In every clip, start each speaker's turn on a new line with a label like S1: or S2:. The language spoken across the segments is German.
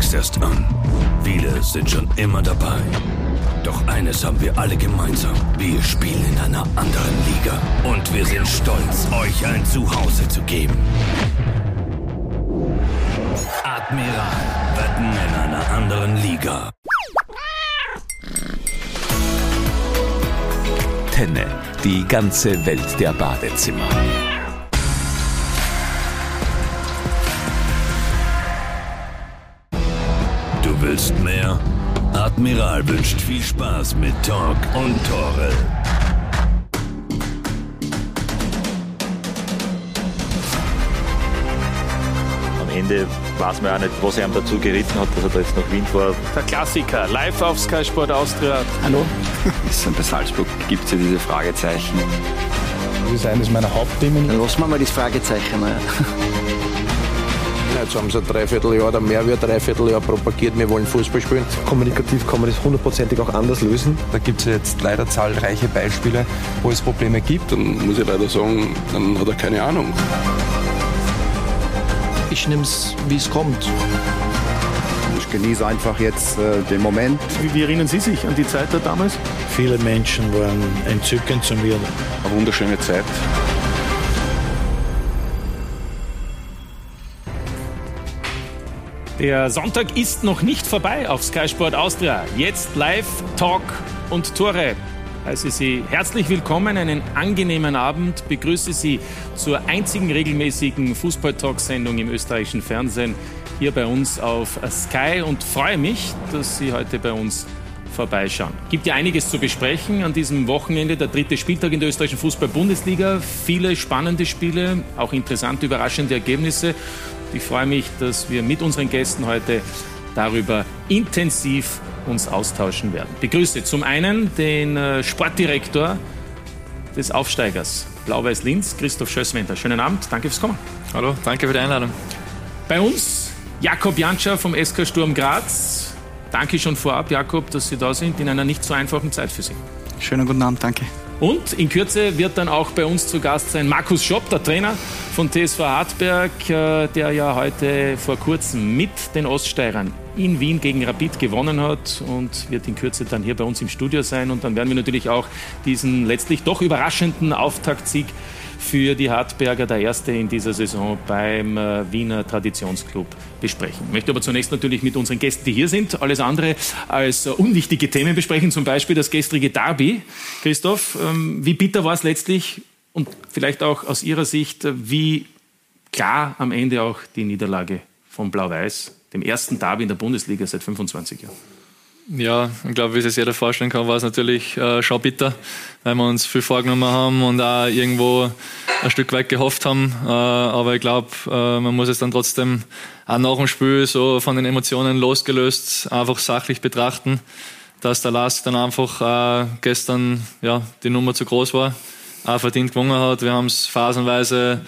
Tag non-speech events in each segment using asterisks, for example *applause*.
S1: fängst erst an. Viele sind schon immer dabei. Doch eines haben wir alle gemeinsam. Wir spielen in einer anderen Liga. Und wir sind stolz, euch ein Zuhause zu geben. Admiral. Wetten in einer anderen Liga.
S2: Tenne. Die ganze Welt der Badezimmer.
S1: Willst mehr? Admiral wünscht viel Spaß mit Talk und Tore.
S3: Am Ende weiß man auch nicht, was er ihm dazu geritten hat, dass er da jetzt nach Wien war.
S4: Der Klassiker, live auf Sky Sport Austria.
S5: Hallo? *laughs* bei Salzburg gibt es ja diese Fragezeichen.
S6: Das ist eines meiner Hauptthemen.
S7: Dann lassen wir mal das Fragezeichen.
S8: Jetzt haben sie ein Dreivierteljahr oder mehr wie ein Dreivierteljahr propagiert, wir wollen Fußball spielen.
S9: Kommunikativ kann man das hundertprozentig auch anders lösen.
S10: Da gibt es jetzt leider zahlreiche Beispiele, wo es Probleme gibt.
S11: Dann muss ich leider sagen, dann hat er keine Ahnung.
S12: Ich nehme es, wie es kommt.
S13: Ich genieße einfach jetzt äh, den Moment.
S4: Wie, wie, erinnern Sie sich an die Zeit da damals?
S6: Viele Menschen waren entzückend zu mir.
S11: Eine wunderschöne Zeit.
S4: Der Sonntag ist noch nicht vorbei auf Sky Sport Austria. Jetzt live Talk und Tore. Heiße Sie herzlich willkommen, einen angenehmen Abend. Begrüße Sie zur einzigen regelmäßigen Fußball-Talk-Sendung im österreichischen Fernsehen hier bei uns auf Sky und freue mich, dass Sie heute bei uns vorbeischauen. Gibt ja einiges zu besprechen an diesem Wochenende, der dritte Spieltag in der österreichischen Fußball-Bundesliga. Viele spannende Spiele, auch interessante, überraschende Ergebnisse. Ich freue mich, dass wir mit unseren Gästen heute darüber intensiv uns austauschen werden. Ich begrüße zum einen den äh, Sportdirektor des Aufsteigers Blau-Weiß Linz, Christoph Schösswender. Schönen Abend, danke fürs Kommen.
S14: Hallo, danke für die Einladung.
S4: Bei uns Jakob Janscher vom SK Sturm Graz. Danke schon vorab, Jakob, dass Sie da sind in einer nicht so einfachen Zeit für Sie.
S15: Schönen guten Abend, danke.
S4: Und in Kürze wird dann auch bei uns zu Gast sein Markus Schopp, der Trainer von TSV Hartberg, äh, der ja heute vor kurzem mit den Oststeirern in Wien gegen Rapid gewonnen hat und wird in Kürze dann hier bei uns im Studio sein. Und dann werden wir natürlich auch diesen letztlich doch überraschenden Auftaktsieg für die Hartberger, der erste in dieser Saison beim äh, Wiener Traditionsclub besprechen. Ich möchte aber zunächst natürlich mit unseren Gästen, die hier sind, alles andere als äh, unwichtige Themen besprechen, zum Beispiel das gestrige Derby. Christoph, ähm, wie bitter war es letztlich und vielleicht auch aus Ihrer Sicht, äh, wie klar am Ende auch die Niederlage von Blau-Weiß, dem ersten Derby in der Bundesliga seit 25 Jahren?
S14: Ja, ich glaube, wie sich jeder vorstellen kann, war es natürlich äh, schon bitter, weil wir uns viel vorgenommen haben und auch irgendwo ein Stück weit gehofft haben. Äh, aber ich glaube, äh, man muss es dann trotzdem auch nach dem Spiel so von den Emotionen losgelöst einfach sachlich betrachten, dass der Lask dann einfach äh, gestern ja, die Nummer zu groß war, auch verdient gewonnen hat. Wir haben es phasenweise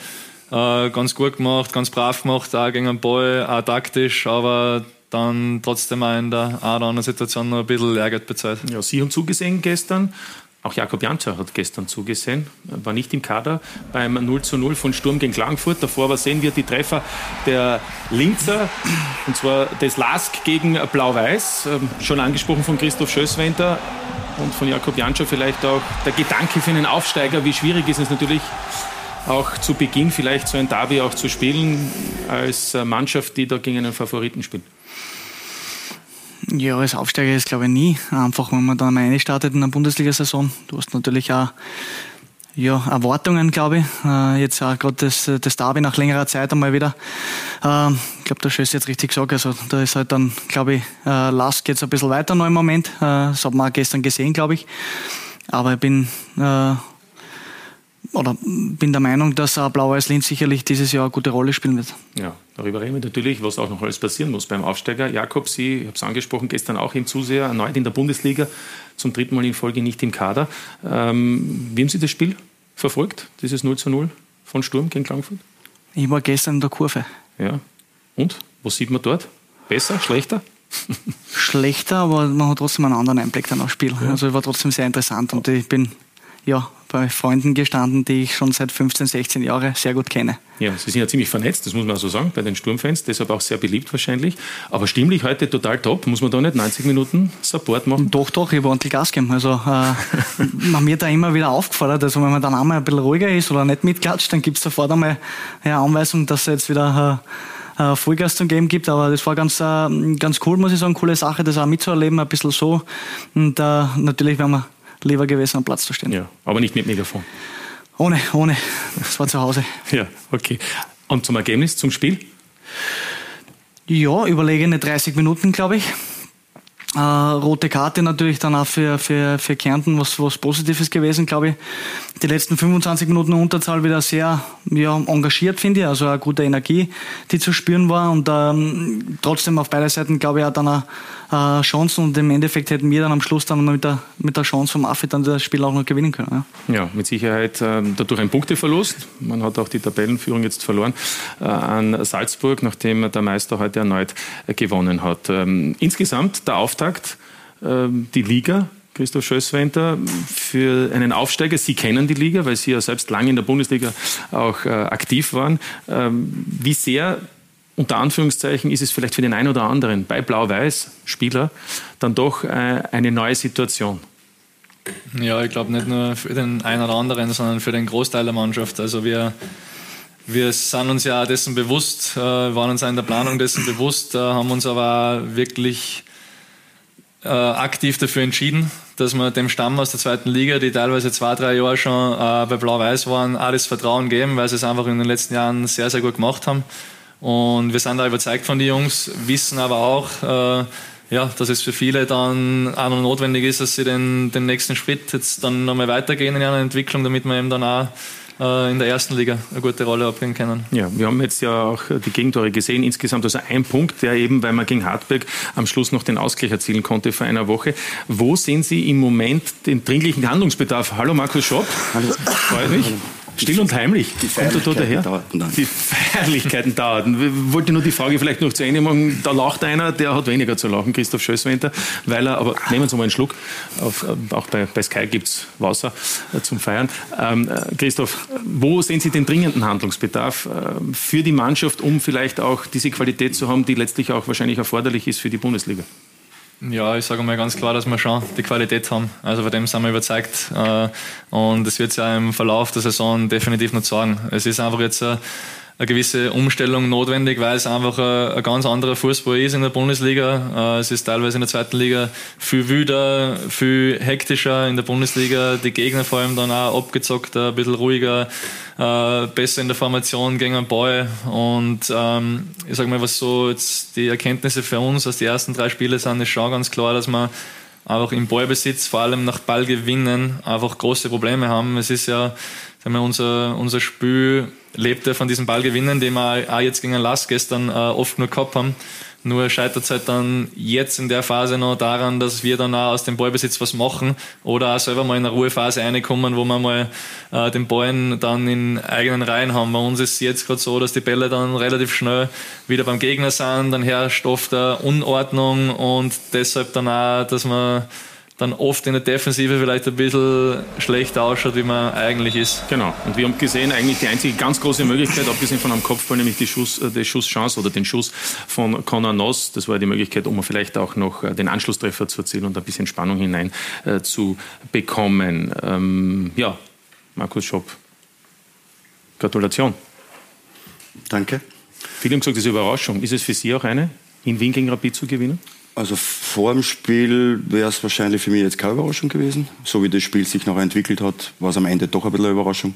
S14: äh, ganz gut gemacht, ganz brav gemacht, auch gegen den Ball, auch taktisch, aber dann trotzdem auch in der einen anderen Situation noch ein bisschen Ärger bezahlt.
S4: Ja, Sie haben zugesehen gestern. Auch Jakob Janzer hat gestern zugesehen, war nicht im Kader beim 0 zu 0 von Sturm gegen Klagenfurt. Davor aber sehen wir die Treffer der Linzer, und zwar des Lask gegen Blau-Weiß, ähm, schon angesprochen von Christoph Schösswender und von Jakob Janzer vielleicht auch der Gedanke für einen Aufsteiger. Wie schwierig ist es natürlich auch zu Beginn vielleicht so ein Derby auch zu spielen als Mannschaft, die da gegen einen Favoriten spielt?
S15: Ja, als Aufsteiger ist glaube ich nie einfach, wenn man dann mal reinstartet in der Bundesliga-Saison. Du hast natürlich auch ja, Erwartungen, glaube ich. Äh, jetzt auch gerade das, das Derby nach längerer Zeit einmal wieder. Äh, ich glaube, der Schöss jetzt richtig gesagt. Also da ist halt dann, glaube ich, äh, Last jetzt ein bisschen weiter noch im Moment. Äh, das hat man auch gestern gesehen, glaube ich. Aber ich bin oder bin der Meinung, dass Blau-Weiß Linz sicherlich dieses Jahr eine gute Rolle spielen wird.
S4: Ja, darüber reden wir natürlich, was auch noch alles passieren muss beim Aufsteiger. Jakob, Sie, ich habe es angesprochen, gestern auch im Zuseher, erneut in der Bundesliga, zum dritten Mal in Folge nicht im Kader. Ähm, wie haben Sie das Spiel verfolgt, dieses 0 zu 0 von Sturm gegen Klagenfurt?
S15: Ich war gestern in der Kurve.
S4: Ja. Und? Was sieht man dort? Besser? Schlechter?
S15: Schlechter, aber man hat trotzdem einen anderen Einblick dann aufs Spiel. Ja. Also war trotzdem sehr interessant und ich bin ja, bei Freunden gestanden, die ich schon seit 15, 16 Jahren sehr gut kenne.
S4: Ja, Sie sind ja ziemlich vernetzt, das muss man so sagen, bei den Sturmfans, deshalb auch sehr beliebt wahrscheinlich. Aber stimmlich heute total top, muss man da nicht 90 Minuten Support machen?
S15: Doch, doch, ich ordentlich Gas gegeben. Also, äh, *laughs* man wird da immer wieder aufgefordert, also wenn man dann einmal ein bisschen ruhiger ist oder nicht mitklatscht, dann gibt es sofort einmal eine Anweisung, dass es jetzt wieder äh, Vollgas zum Game gibt, aber das war ganz, äh, ganz cool, muss ich sagen, coole Sache, das auch mitzuerleben, ein bisschen so. Und äh, natürlich werden wir lieber gewesen, am Platz zu stehen.
S4: Ja, aber nicht mit Megafon.
S15: Ohne, ohne. Das war zu Hause.
S4: ja, okay. Und zum Ergebnis, zum Spiel?
S15: Ja, überlegene 30 Minuten, glaube ich. Äh, rote Karte natürlich dann auch für, für, für Kärnten was, was Positives gewesen, glaube ich. Die letzten 25 Minuten Unterzahl wieder sehr ja, engagiert, finde ich. Also eine gute Energie, die zu spüren war. Und ähm, trotzdem auf beide Seiten, glaube ich, auch dann eine, äh, Chancen. Und im Endeffekt hätten wir dann am Schluss dann mit der, mit der Chance vom Affe dann das Spiel auch noch gewinnen können.
S4: Ja, ja mit Sicherheit äh, dadurch ein Punkteverlust. Man hat auch die Tabellenführung jetzt verloren äh, an Salzburg, nachdem der Meister heute erneut gewonnen hat. Ähm, insgesamt der Auftakt Auftakt ähm, die Liga. Christoph Schösswenter, für einen Aufsteiger. Sie kennen die Liga, weil Sie ja selbst lange in der Bundesliga auch äh, aktiv waren. Ähm, wie sehr unter Anführungszeichen ist es vielleicht für den einen oder anderen bei Blau-Weiß Spieler dann doch äh, eine neue Situation?
S14: Ja, ich glaube nicht nur für den einen oder anderen, sondern für den Großteil der Mannschaft. Also wir, wir sind uns ja dessen bewusst, äh, waren uns in der Planung dessen bewusst, haben uns aber wirklich äh, aktiv dafür entschieden, dass wir dem Stamm aus der zweiten Liga, die teilweise zwei, drei Jahre schon äh, bei Blau-Weiß waren, alles Vertrauen geben, weil sie es einfach in den letzten Jahren sehr, sehr gut gemacht haben. Und wir sind da überzeugt von den Jungs, wissen aber auch, äh, ja, dass es für viele dann auch noch notwendig ist, dass sie den, den nächsten Schritt jetzt dann nochmal weitergehen in einer Entwicklung, damit man eben dann auch äh, in der ersten Liga eine gute Rolle abgeben können.
S4: Ja, wir haben jetzt ja auch die Gegentore gesehen. Insgesamt also ein Punkt, der eben, weil man gegen Hartberg am Schluss noch den Ausgleich erzielen konnte vor einer Woche. Wo sehen Sie im Moment den dringlichen Handlungsbedarf? Hallo Markus Schopp. Hallo. Freut mich. Still und heimlich.
S16: Die Feierlichkeiten dauerten dann.
S4: Die Feierlichkeiten dauerten. Wollte nur die Frage vielleicht noch zu Ende machen. Da lacht einer, der hat weniger zu lachen, Christoph Schösswenter, weil er, aber nehmen Sie mal einen Schluck, auf, äh, auch bei, bei Sky gibt es Wasser äh, zum Feiern. Ähm, äh, Christoph, wo sehen Sie den dringenden Handlungsbedarf für die Mannschaft, um vielleicht auch diese Qualität zu haben, die letztlich auch wahrscheinlich erforderlich ist für die Bundesliga?
S14: Ja, ich sage mal ganz klar, dass wir schon die Qualität haben. Also von dem sind wir überzeugt. Äh, und es wird sich ja im Verlauf der Saison definitiv noch zeigen. Es ist einfach jetzt äh, eine gewisse Umstellung notwendig, weil es einfach ein, ein, ganz anderer Fußball ist in der Bundesliga. Äh, es ist teilweise in der zweiten Liga viel wüder, viel hektischer. In der Bundesliga die Gegner vor allem dann auch abgezockter, ein bisschen ruhiger, äh, besser in der Formation gegen den Ball. Und ähm, ich sage mal, was so jetzt die Erkenntnisse für uns aus den ersten drei Spielen sind, ist schon ganz klar, dass man einfach im Ballbesitz, vor allem nach Ballgewinnen, einfach große Probleme haben. Es ist ja sagen wir, unser, unser Spiel lebt ja von diesem Ballgewinnen, den wir auch jetzt gegen Last gestern äh, oft nur gehabt haben. Nur scheitert es halt dann jetzt in der Phase noch daran, dass wir dann auch aus dem Ballbesitz was machen oder auch selber mal in eine Ruhephase reinkommen, wo wir mal äh, den Ballen dann in eigenen Reihen haben. Bei uns ist es jetzt gerade so, dass die Bälle dann relativ schnell wieder beim Gegner sind, dann herrscht oft eine Unordnung und deshalb dann auch, dass man dann oft in der Defensive vielleicht ein bisschen schlechter ausschaut, wie man eigentlich ist.
S4: Genau. Und wir haben gesehen, eigentlich die einzige ganz große Möglichkeit, abgesehen von einem Kopfball, nämlich die, Schuss, äh, die Schusschance oder den Schuss von Conor Noss. Das war die Möglichkeit, um vielleicht auch noch äh, den Anschlusstreffer zu erzielen und ein bisschen Spannung hinein äh, zu bekommen. Ähm, ja, Markus Schopp. Gratulation.
S16: Danke.
S4: Viele haben gesagt, das ist eine Überraschung. Ist es für Sie auch eine, in Wien gegen Rapid zu gewinnen?
S16: Also vor dem Spiel wäre es wahrscheinlich für mich jetzt keine Überraschung gewesen. So wie das Spiel sich noch entwickelt hat, war es am Ende doch ein bisschen eine Überraschung.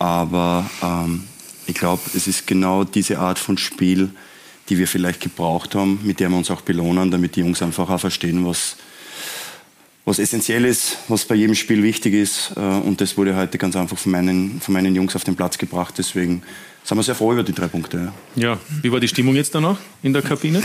S16: Aber ähm, ich glaube, es ist genau diese Art von Spiel, die wir vielleicht gebraucht haben, mit der wir uns auch belohnen, damit die Jungs einfach auch verstehen, was, was essentiell ist, was bei jedem Spiel wichtig ist. Äh, und das wurde heute ganz einfach von meinen, von meinen Jungs auf den Platz gebracht. Deswegen sind wir sehr froh über die drei Punkte.
S4: Ja, ja wie war die Stimmung jetzt danach in der Kabine?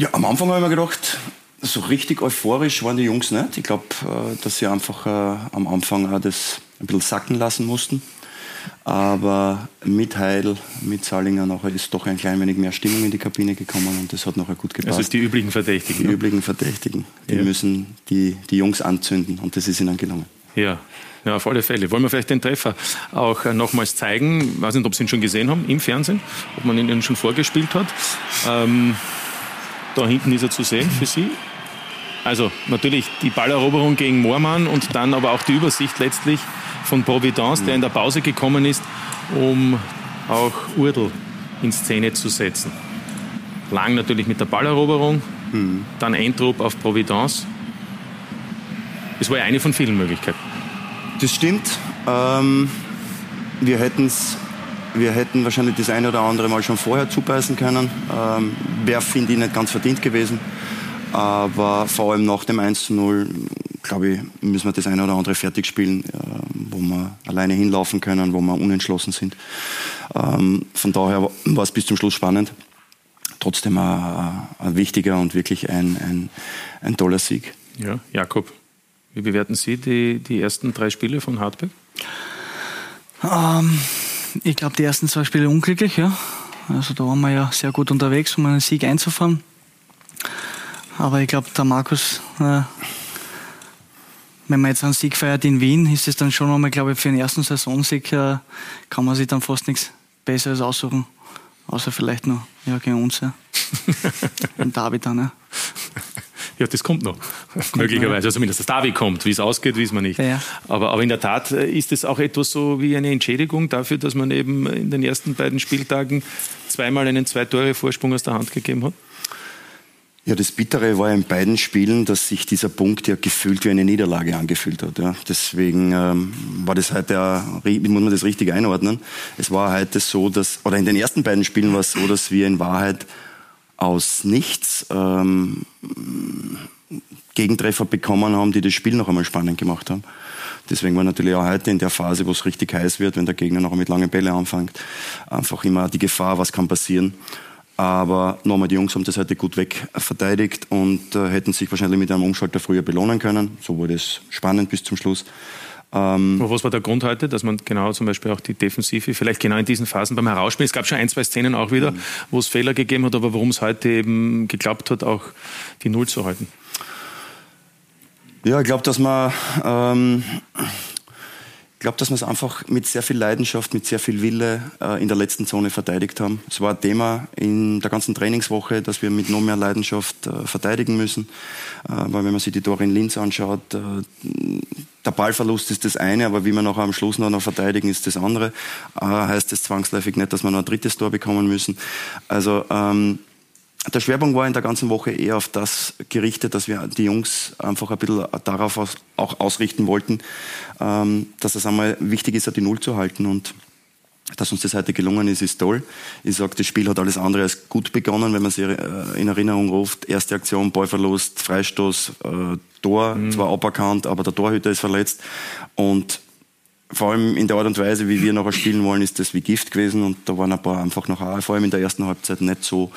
S16: Ja, am Anfang habe ich mir gedacht, so richtig euphorisch waren die Jungs nicht. Ich glaube, äh, dass sie einfach äh, am Anfang auch das ein bisschen sacken lassen mussten. Aber mit Heidel, mit Salinger nachher ist doch ein klein wenig mehr Stimmung in die Kabine gekommen und das hat nachher gut gepasst.
S4: Also die üblichen Verdächtigen.
S16: Die ne? üblichen Verdächtigen. Die ja. müssen die, die Jungs anzünden und das ist ihnen gelungen.
S4: Ja. Ja, auf alle Fälle. Wollen wir vielleicht den Treffer auch äh, nochmals zeigen? Ich weiß nicht, ob Sie ihn schon gesehen haben im Fernsehen, ob man ihn schon vorgespielt hat. Ähm, da hinten ist er zu sehen für Sie. Also natürlich die Balleroberung gegen Moormann und dann aber auch die Übersicht letztlich von Providence, der in der Pause gekommen ist, um auch Urdel in Szene zu setzen. Lang natürlich mit der Balleroberung, mhm. dann Endrup auf Providence. Es war ja eine von vielen Möglichkeiten.
S16: Das stimmt. Ähm, wir, hätten's, wir hätten wahrscheinlich das eine oder andere Mal schon vorher zubeißen können. Ähm, Wäre, finde ich, nicht ganz verdient gewesen. Aber vor allem nach dem 1 zu 0, glaube ich, müssen wir das eine oder andere fertig spielen, äh, wo wir alleine hinlaufen können, wo wir unentschlossen sind. Ähm, von daher war es bis zum Schluss spannend. Trotzdem ein, ein wichtiger und wirklich ein, ein, ein toller Sieg.
S4: Ja, Jakob, wie bewerten Sie die, die ersten drei Spiele von Hartberg?
S15: Ähm, ich glaube, die ersten zwei Spiele unglücklich, ja. Also da waren wir ja sehr gut unterwegs, um einen Sieg einzufahren. Aber ich glaube, der Markus, äh, wenn man jetzt einen Sieg feiert in Wien, ist es dann schon einmal, glaube ich, für den ersten Saisonsieg äh, kann man sich dann fast nichts Besseres aussuchen. Außer vielleicht noch ja, gegen uns. Ja. Und David dann. Ja.
S4: Ja, das kommt noch. Das Möglicherweise. Also zumindest das Davi kommt. Wie es ausgeht, wissen wir nicht. Ja. Aber, aber in der Tat äh, ist es auch etwas so wie eine Entschädigung dafür, dass man eben in den ersten beiden Spieltagen zweimal einen Zwei-Tore-Vorsprung aus der Hand gegeben hat?
S16: Ja, das Bittere war in beiden Spielen, dass sich dieser Punkt ja gefühlt wie eine Niederlage angefühlt hat. Ja. Deswegen ähm, war das heute, auch, muss man das richtig einordnen. Es war heute so, dass, oder in den ersten beiden Spielen war es so, dass wir in Wahrheit aus nichts ähm, Gegentreffer bekommen haben, die das Spiel noch einmal spannend gemacht haben. Deswegen war natürlich auch heute in der Phase, wo es richtig heiß wird, wenn der Gegner noch mit langen Bälle anfängt, einfach immer die Gefahr, was kann passieren. Aber nochmal, die Jungs haben das heute gut wegverteidigt und äh, hätten sich wahrscheinlich mit einem Umschalter früher belohnen können. So wurde es spannend bis zum Schluss.
S4: Ähm, was war der Grund heute, dass man genau zum Beispiel auch die Defensive, vielleicht genau in diesen Phasen beim Herausspielen, es gab schon ein, zwei Szenen auch wieder, mhm. wo es Fehler gegeben hat, aber warum es heute eben geklappt hat, auch die Null zu halten?
S16: Ja, ich glaube, dass man ähm, glaube, dass wir es einfach mit sehr viel Leidenschaft, mit sehr viel Wille äh, in der letzten Zone verteidigt haben. Es war ein Thema in der ganzen Trainingswoche, dass wir mit noch mehr Leidenschaft äh, verteidigen müssen. Äh, weil wenn man sich die Tore in Linz anschaut, äh, der Ballverlust ist das eine, aber wie wir noch am Schluss noch, noch verteidigen, ist das andere. Äh, heißt das zwangsläufig nicht, dass wir noch ein drittes Tor bekommen müssen. Also ähm, der Schwerpunkt war in der ganzen Woche eher auf das gerichtet, dass wir die Jungs einfach ein bisschen darauf auch ausrichten wollten, ähm, dass es einmal wichtig ist, die Null zu halten und dass uns das heute gelungen ist, ist toll. Ich sage, das Spiel hat alles andere als gut begonnen, wenn man sich äh, in Erinnerung ruft. Erste Aktion, Ballverlust, Freistoß, äh, Tor, mhm. zwar aberkannt, aber der Torhüter ist verletzt. Und vor allem in der Art und Weise, wie wir nachher spielen wollen, ist das wie Gift gewesen. Und da waren ein paar einfach noch, vor allem in der ersten Halbzeit, nicht so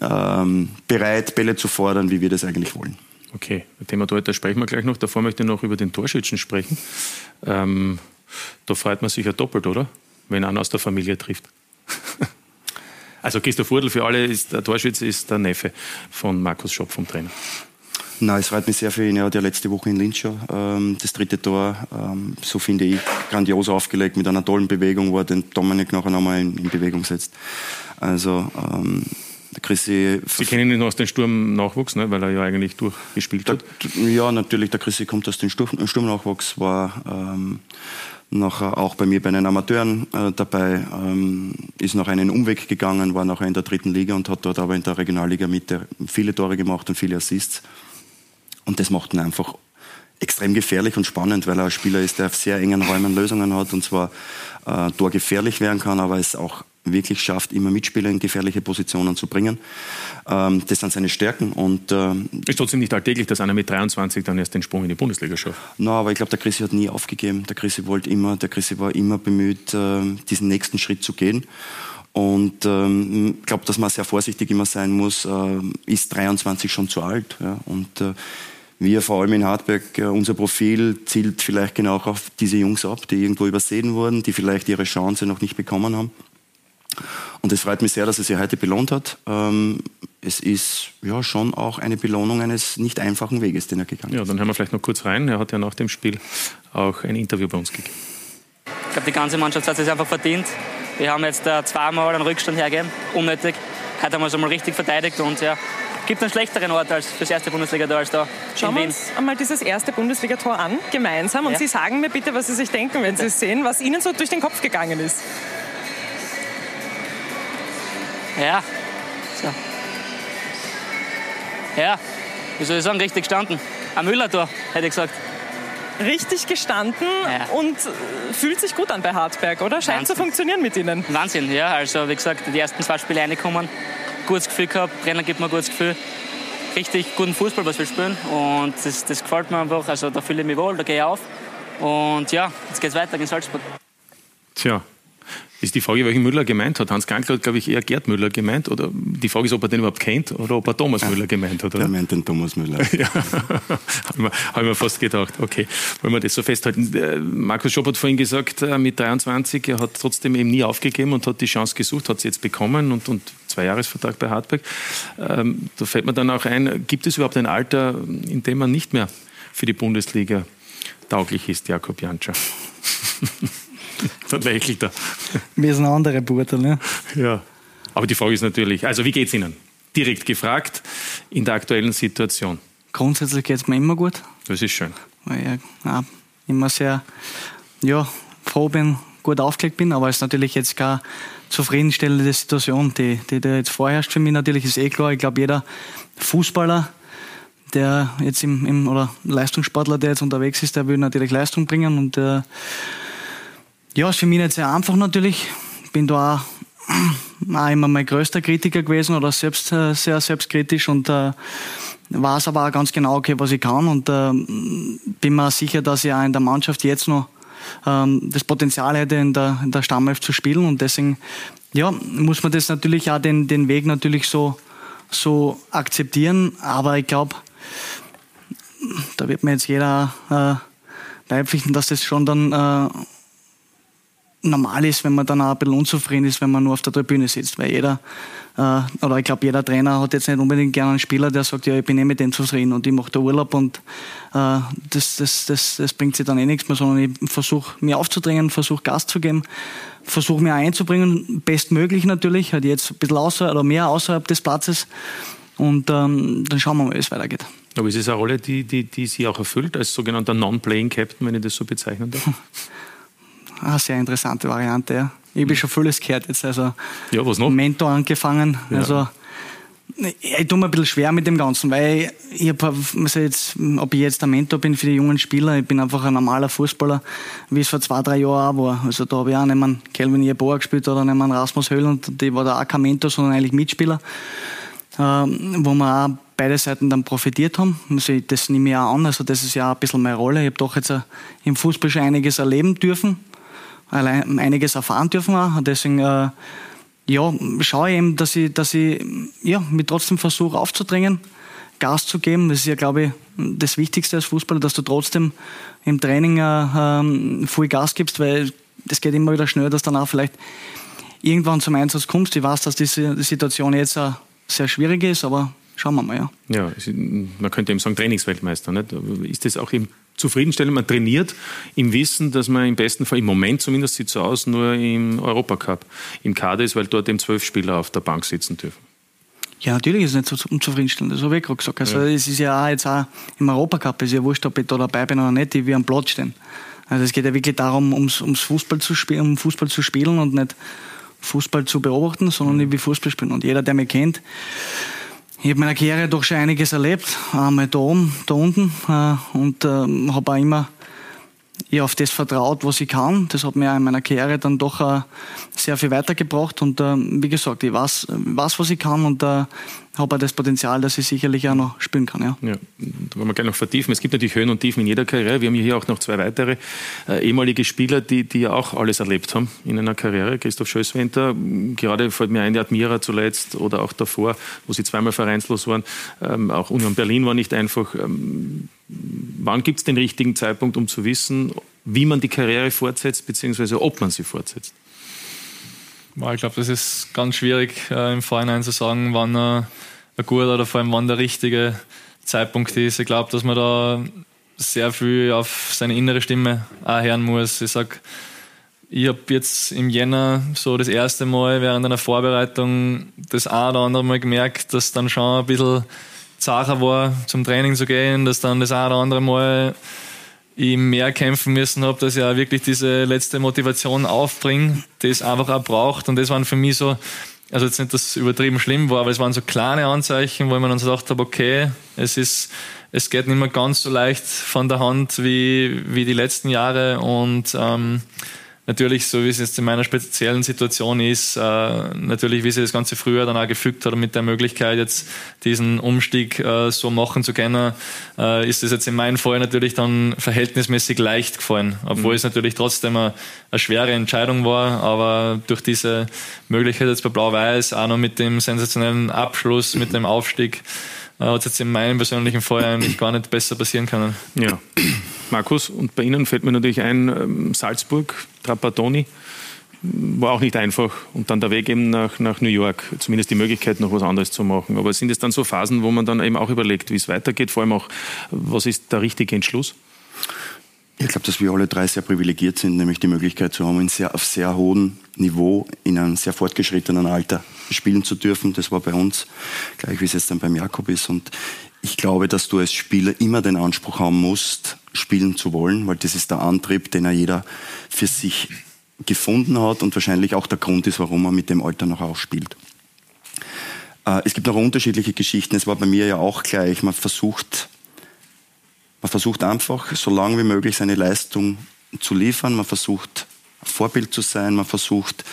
S16: ähm, bereit, Bälle zu fordern, wie wir das eigentlich wollen.
S4: Okay, Thema Torhüter sprechen wir gleich noch. Davor möchte ich noch über den Torschützen sprechen. Ähm, da freut man sich ja doppelt, oder? Wenn einer aus der Familie trifft. *laughs* also Christoph Wurdl für alle, ist, der Torschütze ist der Neffe von Markus Schopp vom Trainer.
S16: Nein, es freut mich sehr für ihn. Er hat ja letzte Woche in Linz schon ähm, das dritte Tor, ähm, so finde ich, grandios aufgelegt mit einer tollen Bewegung, wo er den Dominik nachher nochmal in, in Bewegung setzt. Also ähm,
S4: Chrissy Sie kennen ihn aus dem Sturm-Nachwuchs, ne? weil er ja eigentlich durchgespielt hat.
S16: ja, natürlich, der Chrissy kommt aus dem Sturm-Nachwuchs, war ähm, nachher auch bei mir bei den Amateuren äh, dabei, ähm, ist noch einen Umweg gegangen, war nachher in der dritten Liga und hat dort aber in der Regionalliga Mitte viele Tore gemacht und viele Assists. Und das macht ihn einfach extrem gefährlich und spannend, weil er ein Spieler ist, der auf sehr engen Räumen Lösungen hat und zwar äh, torgefährlich werden kann, aber es auch wirklich schafft, immer Mitspieler in gefährliche Positionen zu bringen. Ähm, das sind seine Stärken. Und, äh,
S4: ist trotzdem nicht alltäglich, dass einer mit 23 dann erst den Sprung in die Bundesliga schafft.
S16: Na, no, aber ich glaube, der Chrissy hat nie aufgegeben. Der Chrissy wollte immer, der Chrissy war immer bemüht, äh, diesen nächsten Schritt zu gehen. Und ähm, ich glaube, dass man sehr vorsichtig immer sein muss. Äh, ist 23 schon zu alt? Ja? Und äh, wir vor allem in Hartberg, äh, unser Profil zielt vielleicht genau auf diese Jungs ab, die irgendwo übersehen wurden, die vielleicht ihre Chance noch nicht bekommen haben. Und es freut mich sehr, dass er sie heute belohnt hat. Ähm, es ist ja schon auch eine Belohnung eines nicht einfachen Weges, den er gegangen ist.
S4: Ja, dann hören wir vielleicht noch kurz rein. Er hat ja nach dem Spiel auch ein Interview bei uns gegeben.
S17: Ich glaube, die ganze Mannschaft hat es einfach verdient. Wir haben jetzt äh, zweimal einen Rückstand hergegeben, unnötig. Heute haben wir es einmal richtig verteidigt und ja, gibt einen schlechteren Ort als fürs erste Bundesliga-Tor als da.
S18: Schauen wir uns einmal dieses erste Bundesliga-Tor an, gemeinsam. Und ja. Sie sagen mir bitte, was Sie sich denken, wenn Sie es sehen, was Ihnen so durch den Kopf gegangen ist.
S17: Ja. So. Ja, wie soll ich sagen, richtig gestanden. Ein Müller-Tor, hätte ich gesagt.
S18: Richtig gestanden ja. und äh, fühlt sich gut an bei Hartberg, oder? Scheint Wahnsinn. zu funktionieren mit Ihnen.
S17: Wahnsinn, ja. Also, wie gesagt, die ersten zwei Spiele reinkommen. Gutes Gefühl gehabt, Trainer gibt mir ein gutes Gefühl. Richtig guten Fußball, was wir spielen. Und das, das gefällt mir einfach. Also, da fühle ich mich wohl, da gehe ich auf. Und ja, jetzt geht es weiter in Salzburg.
S4: Tja, ist die Frage, welchen Müller gemeint hat. Hans Gankl hat, glaube ich, eher Gerd Müller gemeint. Oder die Frage ist, ob er den überhaupt kennt oder ob er Thomas Müller gemeint hat. Oder?
S16: Der meint den Thomas Müller. *laughs*
S4: ja, habe ich, mir fast gedacht. Okay, wollen wir das so festhalten. Äh, Markus Schopp hat vorhin gesagt, äh, mit 23, er hat trotzdem eben nie aufgegeben und hat die Chance gesucht, hat sie jetzt bekommen und, und zwei Jahresvertrag bei Hartberg. Ähm, da fällt mir dann auch ein, gibt es überhaupt ein Alter, in dem man nicht mehr für die Bundesliga tauglich ist, Jakob Janscher? *laughs* Dann lächelt er.
S15: Wir sind andere Burtel, ne?
S4: Ja. Aber die Frage ist natürlich, also wie geht es Ihnen? Direkt gefragt, in der aktuellen Situation.
S15: Grundsätzlich geht es mir immer gut.
S4: Das ist schön.
S15: Weil ich ja, immer sehr ja, froh bin, gut aufgelegt bin, aber es ist natürlich jetzt keine zufriedenstellende Situation, die, die da jetzt vorherrscht für mich. Natürlich ist eh klar, ich glaube, jeder Fußballer, der jetzt im, im, oder Leistungssportler, der jetzt unterwegs ist, der will natürlich Leistung bringen und äh, ja, ist für mich nicht sehr einfach natürlich. Ich bin da auch, *clears throat* auch immer mein größter Kritiker gewesen oder selbst äh, sehr selbstkritisch und äh, weiß aber auch ganz genau, okay, was ich kann und äh, bin mir sicher, dass ich auch in der Mannschaft jetzt noch ähm, das Potenzial hätte, in der, in der Stammelf zu spielen und deswegen ja, muss man das natürlich auch den, den Weg natürlich so, so akzeptieren, aber ich glaube, da wird mir jetzt jeder äh, beipflichten, dass das schon dann äh, normal ist, wenn man dann auch ein bisschen unzufrieden ist, wenn man nur auf der Tribüne sitzt, weil jeder, oder ich glaube, jeder Trainer hat jetzt nicht unbedingt gerne einen Spieler, der sagt, ja, ich bin eh mit dem zufrieden und ich mache da Urlaub und äh, das, das, das, das bringt sich dann eh nichts mehr, sondern ich versuche mir aufzudrängen, versuche Gas zu geben, versuche mir einzubringen, bestmöglich natürlich, halt jetzt ein bisschen außerhalb oder mehr außerhalb des Platzes und ähm, dann schauen wir mal, wie es weitergeht.
S4: Aber ist es eine Rolle, die, die, die Sie auch erfüllt, als sogenannter Non-Playing Captain, wenn ich das so bezeichnen darf?
S15: eine *laughs* sehr interessante Variante. Ja. Ich habe schon vieles gehört jetzt. Also
S4: ja, was noch?
S15: Mentor angefangen. Ja. Also ich tue mir ein bisschen schwer mit dem Ganzen, weil ich hab, also jetzt, ob ich jetzt ein Mentor bin für die jungen Spieler, ich bin einfach ein normaler Fußballer, wie es vor zwei, drei Jahren auch war. Also da habe ich auch nicht einen Kelvin Jeboa gespielt oder nicht einen Rasmus Höll und die war da auch kein Mentor, sondern eigentlich Mitspieler, ähm, wo wir auch beide Seiten dann profitiert haben. Also das nehme ich auch an, also das ist ja auch ein bisschen meine Rolle. Ich habe doch jetzt im Fußball schon einiges erleben dürfen einiges erfahren dürfen auch. Deswegen äh, ja, schaue ich eben, dass ich, dass ich ja, mich trotzdem versuche aufzudrängen, Gas zu geben. Das ist ja, glaube ich, das Wichtigste als Fußballer, dass du trotzdem im Training äh, ähm, voll Gas gibst, weil das geht immer wieder schnell, dass dann auch vielleicht irgendwann zum Einsatz kommst. Ich weiß, dass diese die Situation jetzt auch sehr schwierig ist, aber schauen wir mal, ja.
S4: Ja, man könnte eben sagen Trainingsweltmeister. Nicht? Ist das auch im zufriedenstellend. Man trainiert im Wissen, dass man im besten Fall, im Moment zumindest sieht es so aus, nur im Europacup im Kader ist, weil dort eben zwölf Spieler auf der Bank sitzen dürfen.
S15: Ja, natürlich ist es nicht so unzufriedenstellend, das habe ich gerade gesagt. Also ja. es ist ja auch jetzt auch im Europacup, es ist ja wurscht, ob ich da dabei bin oder nicht, die wir am Platz stehen. Also es geht ja wirklich darum, ums, ums Fußball zu spielen, um Fußball zu spielen und nicht Fußball zu beobachten, sondern ich will Fußball spielen. Und jeder, der mich kennt, ich habe meiner Karriere doch schon einiges erlebt, einmal da oben, da unten äh, und äh, habe auch immer ja, auf das vertraut, was ich kann. Das hat mir in meiner Karriere dann doch äh, sehr viel weitergebracht. Und äh, wie gesagt, ich weiß, weiß, was ich kann und äh, habe das Potenzial, dass ich sicherlich auch noch spielen kann. Ja.
S4: ja, da wollen wir gleich noch vertiefen. Es gibt natürlich Höhen und Tiefen in jeder Karriere. Wir haben hier auch noch zwei weitere äh, ehemalige Spieler, die, die ja auch alles erlebt haben in einer Karriere. Christoph Schößwenter, gerade fällt mir ein, die Admira zuletzt oder auch davor, wo sie zweimal vereinslos waren. Ähm, auch Union Berlin war nicht einfach. Ähm, wann gibt es den richtigen Zeitpunkt, um zu wissen, wie man die Karriere fortsetzt, beziehungsweise ob man sie fortsetzt?
S14: Ich glaube, das ist ganz schwierig äh, im Vorhinein zu sagen, wann äh, ein guter oder vor allem wann der richtige Zeitpunkt ist. Ich glaube, dass man da sehr viel auf seine innere Stimme auch hören muss. Ich sag, ich habe jetzt im Jänner so das erste Mal während einer Vorbereitung das ein oder andere Mal gemerkt, dass dann schon ein bisschen zacher war, zum Training zu gehen, dass dann das ein oder andere Mal ich mehr kämpfen müssen habe, dass ich auch wirklich diese letzte Motivation aufbringe, die es einfach auch braucht. Und das waren für mich so, also jetzt nicht, dass es übertrieben schlimm war, aber es waren so kleine Anzeichen, wo ich mir dann so gedacht habe, okay, es ist, es geht nicht mehr ganz so leicht von der Hand wie, wie die letzten Jahre und ähm, natürlich, so wie es jetzt in meiner speziellen Situation ist, äh, natürlich, wie sie das Ganze früher dann auch gefügt hat mit der Möglichkeit, jetzt diesen Umstieg äh, so machen zu können, äh, ist es jetzt in meinem Fall natürlich dann verhältnismäßig leicht gefallen, obwohl mhm. es natürlich trotzdem eine, eine, schwere Entscheidung war, aber durch diese Möglichkeit jetzt bei Blau-Weiß, auch noch mit dem sensationellen Abschluss, mit dem Aufstieg, hat es jetzt in meinem persönlichen Fall eigentlich gar nicht besser passieren können.
S4: Ja. Markus, und bei Ihnen fällt mir natürlich ein, ähm, Salzburg, Trapattoni, war auch nicht einfach. Und dann der Weg eben nach, nach New York, zumindest die Möglichkeit, noch was anderes zu machen. Aber sind es dann so Phasen, wo man dann eben auch überlegt, wie es weitergeht, vor allem auch, was ist der richtige Entschluss?
S16: Ich glaube, dass wir alle drei sehr privilegiert sind, nämlich die Möglichkeit zu haben, sehr, auf sehr hohem Niveau, in einem sehr fortgeschrittenen Alter spielen zu dürfen. Das war bei uns, gleich wie es jetzt dann beim Jakob ist. Und ich glaube, dass du als Spieler immer den Anspruch haben musst, spielen zu wollen, weil das ist der Antrieb, den er jeder für sich gefunden hat und wahrscheinlich auch der Grund ist, warum er mit dem Alter noch auch spielt. Äh, es gibt noch unterschiedliche Geschichten. Es war bei mir ja auch gleich. Man versucht, man versucht einfach, so lange wie möglich seine Leistung zu liefern. Man versucht, Vorbild zu sein. Man versucht,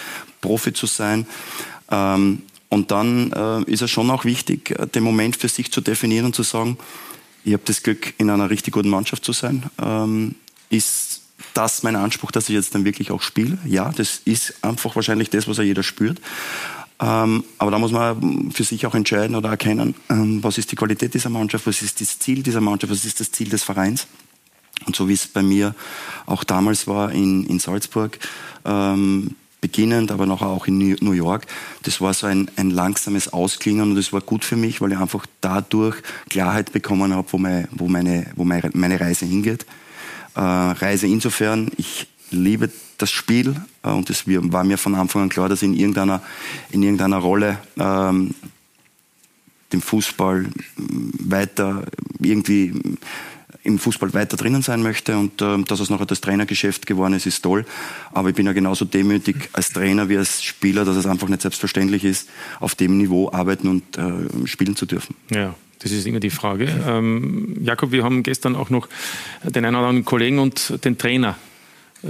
S16: Profi zu sein. Ähm, und dann äh, ist es schon auch wichtig, äh, den Moment für sich zu definieren und zu sagen, ich habe das Glück, in einer richtig guten Mannschaft zu sein. Ähm, ist das mein Anspruch, dass ich jetzt dann wirklich auch spiele? Ja, das ist einfach wahrscheinlich das, was ja jeder spürt. Ähm, aber da muss man für sich auch entscheiden oder erkennen, ähm, was ist die Qualität dieser Mannschaft, was ist das Ziel dieser Mannschaft, was ist das Ziel des Vereins. Und so wie es bei mir auch damals war in, in Salzburg, ähm, beginnend, aber nachher auch in New York. Das war so ein, ein langsames Ausklingen und das war gut für mich, weil ich einfach dadurch Klarheit bekommen habe, wo, mein, wo, meine, wo meine, Reise hingeht. Äh, Reise insofern, ich liebe das Spiel äh, und es war mir von Anfang an klar, dass ich in irgendeiner, in irgendeiner Rolle ähm, dem Fußball weiter irgendwie im Fußball weiter drinnen sein möchte und äh, dass es nachher das Trainergeschäft geworden ist, ist toll. Aber ich bin ja genauso demütig als Trainer wie als Spieler, dass es einfach nicht selbstverständlich ist, auf dem Niveau arbeiten und äh, spielen zu dürfen.
S4: Ja. Das ist immer die Frage. Ähm, Jakob, wir haben gestern auch noch den einen oder anderen Kollegen und den Trainer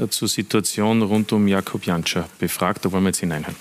S4: zur Situation rund um Jakob Janscher befragt. Da wollen wir jetzt hineinhören.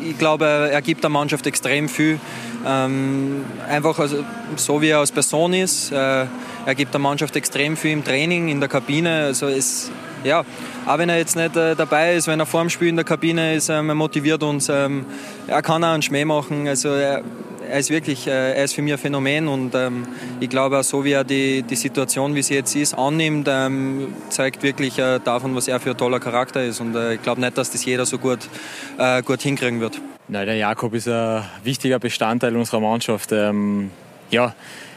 S12: Ich glaube, er gibt der Mannschaft extrem viel. Ähm, einfach also, so, wie er als Person ist. Äh, er gibt der Mannschaft extrem viel im Training, in der Kabine. Also es, ja, auch wenn er jetzt nicht äh, dabei ist, wenn er vor dem Spiel in der Kabine ist, ähm, er motiviert uns. Ähm, er kann auch einen Schmäh machen. Also er, er ist wirklich, äh, er ist für mich ein Phänomen und ähm, ich glaube, so wie er die, die Situation, wie sie jetzt ist, annimmt, ähm, zeigt wirklich äh, davon, was er für ein toller Charakter ist und äh, ich glaube nicht, dass das jeder so gut, äh, gut hinkriegen wird.
S19: Nein, der Jakob ist ein wichtiger Bestandteil unserer Mannschaft. Ähm, ja,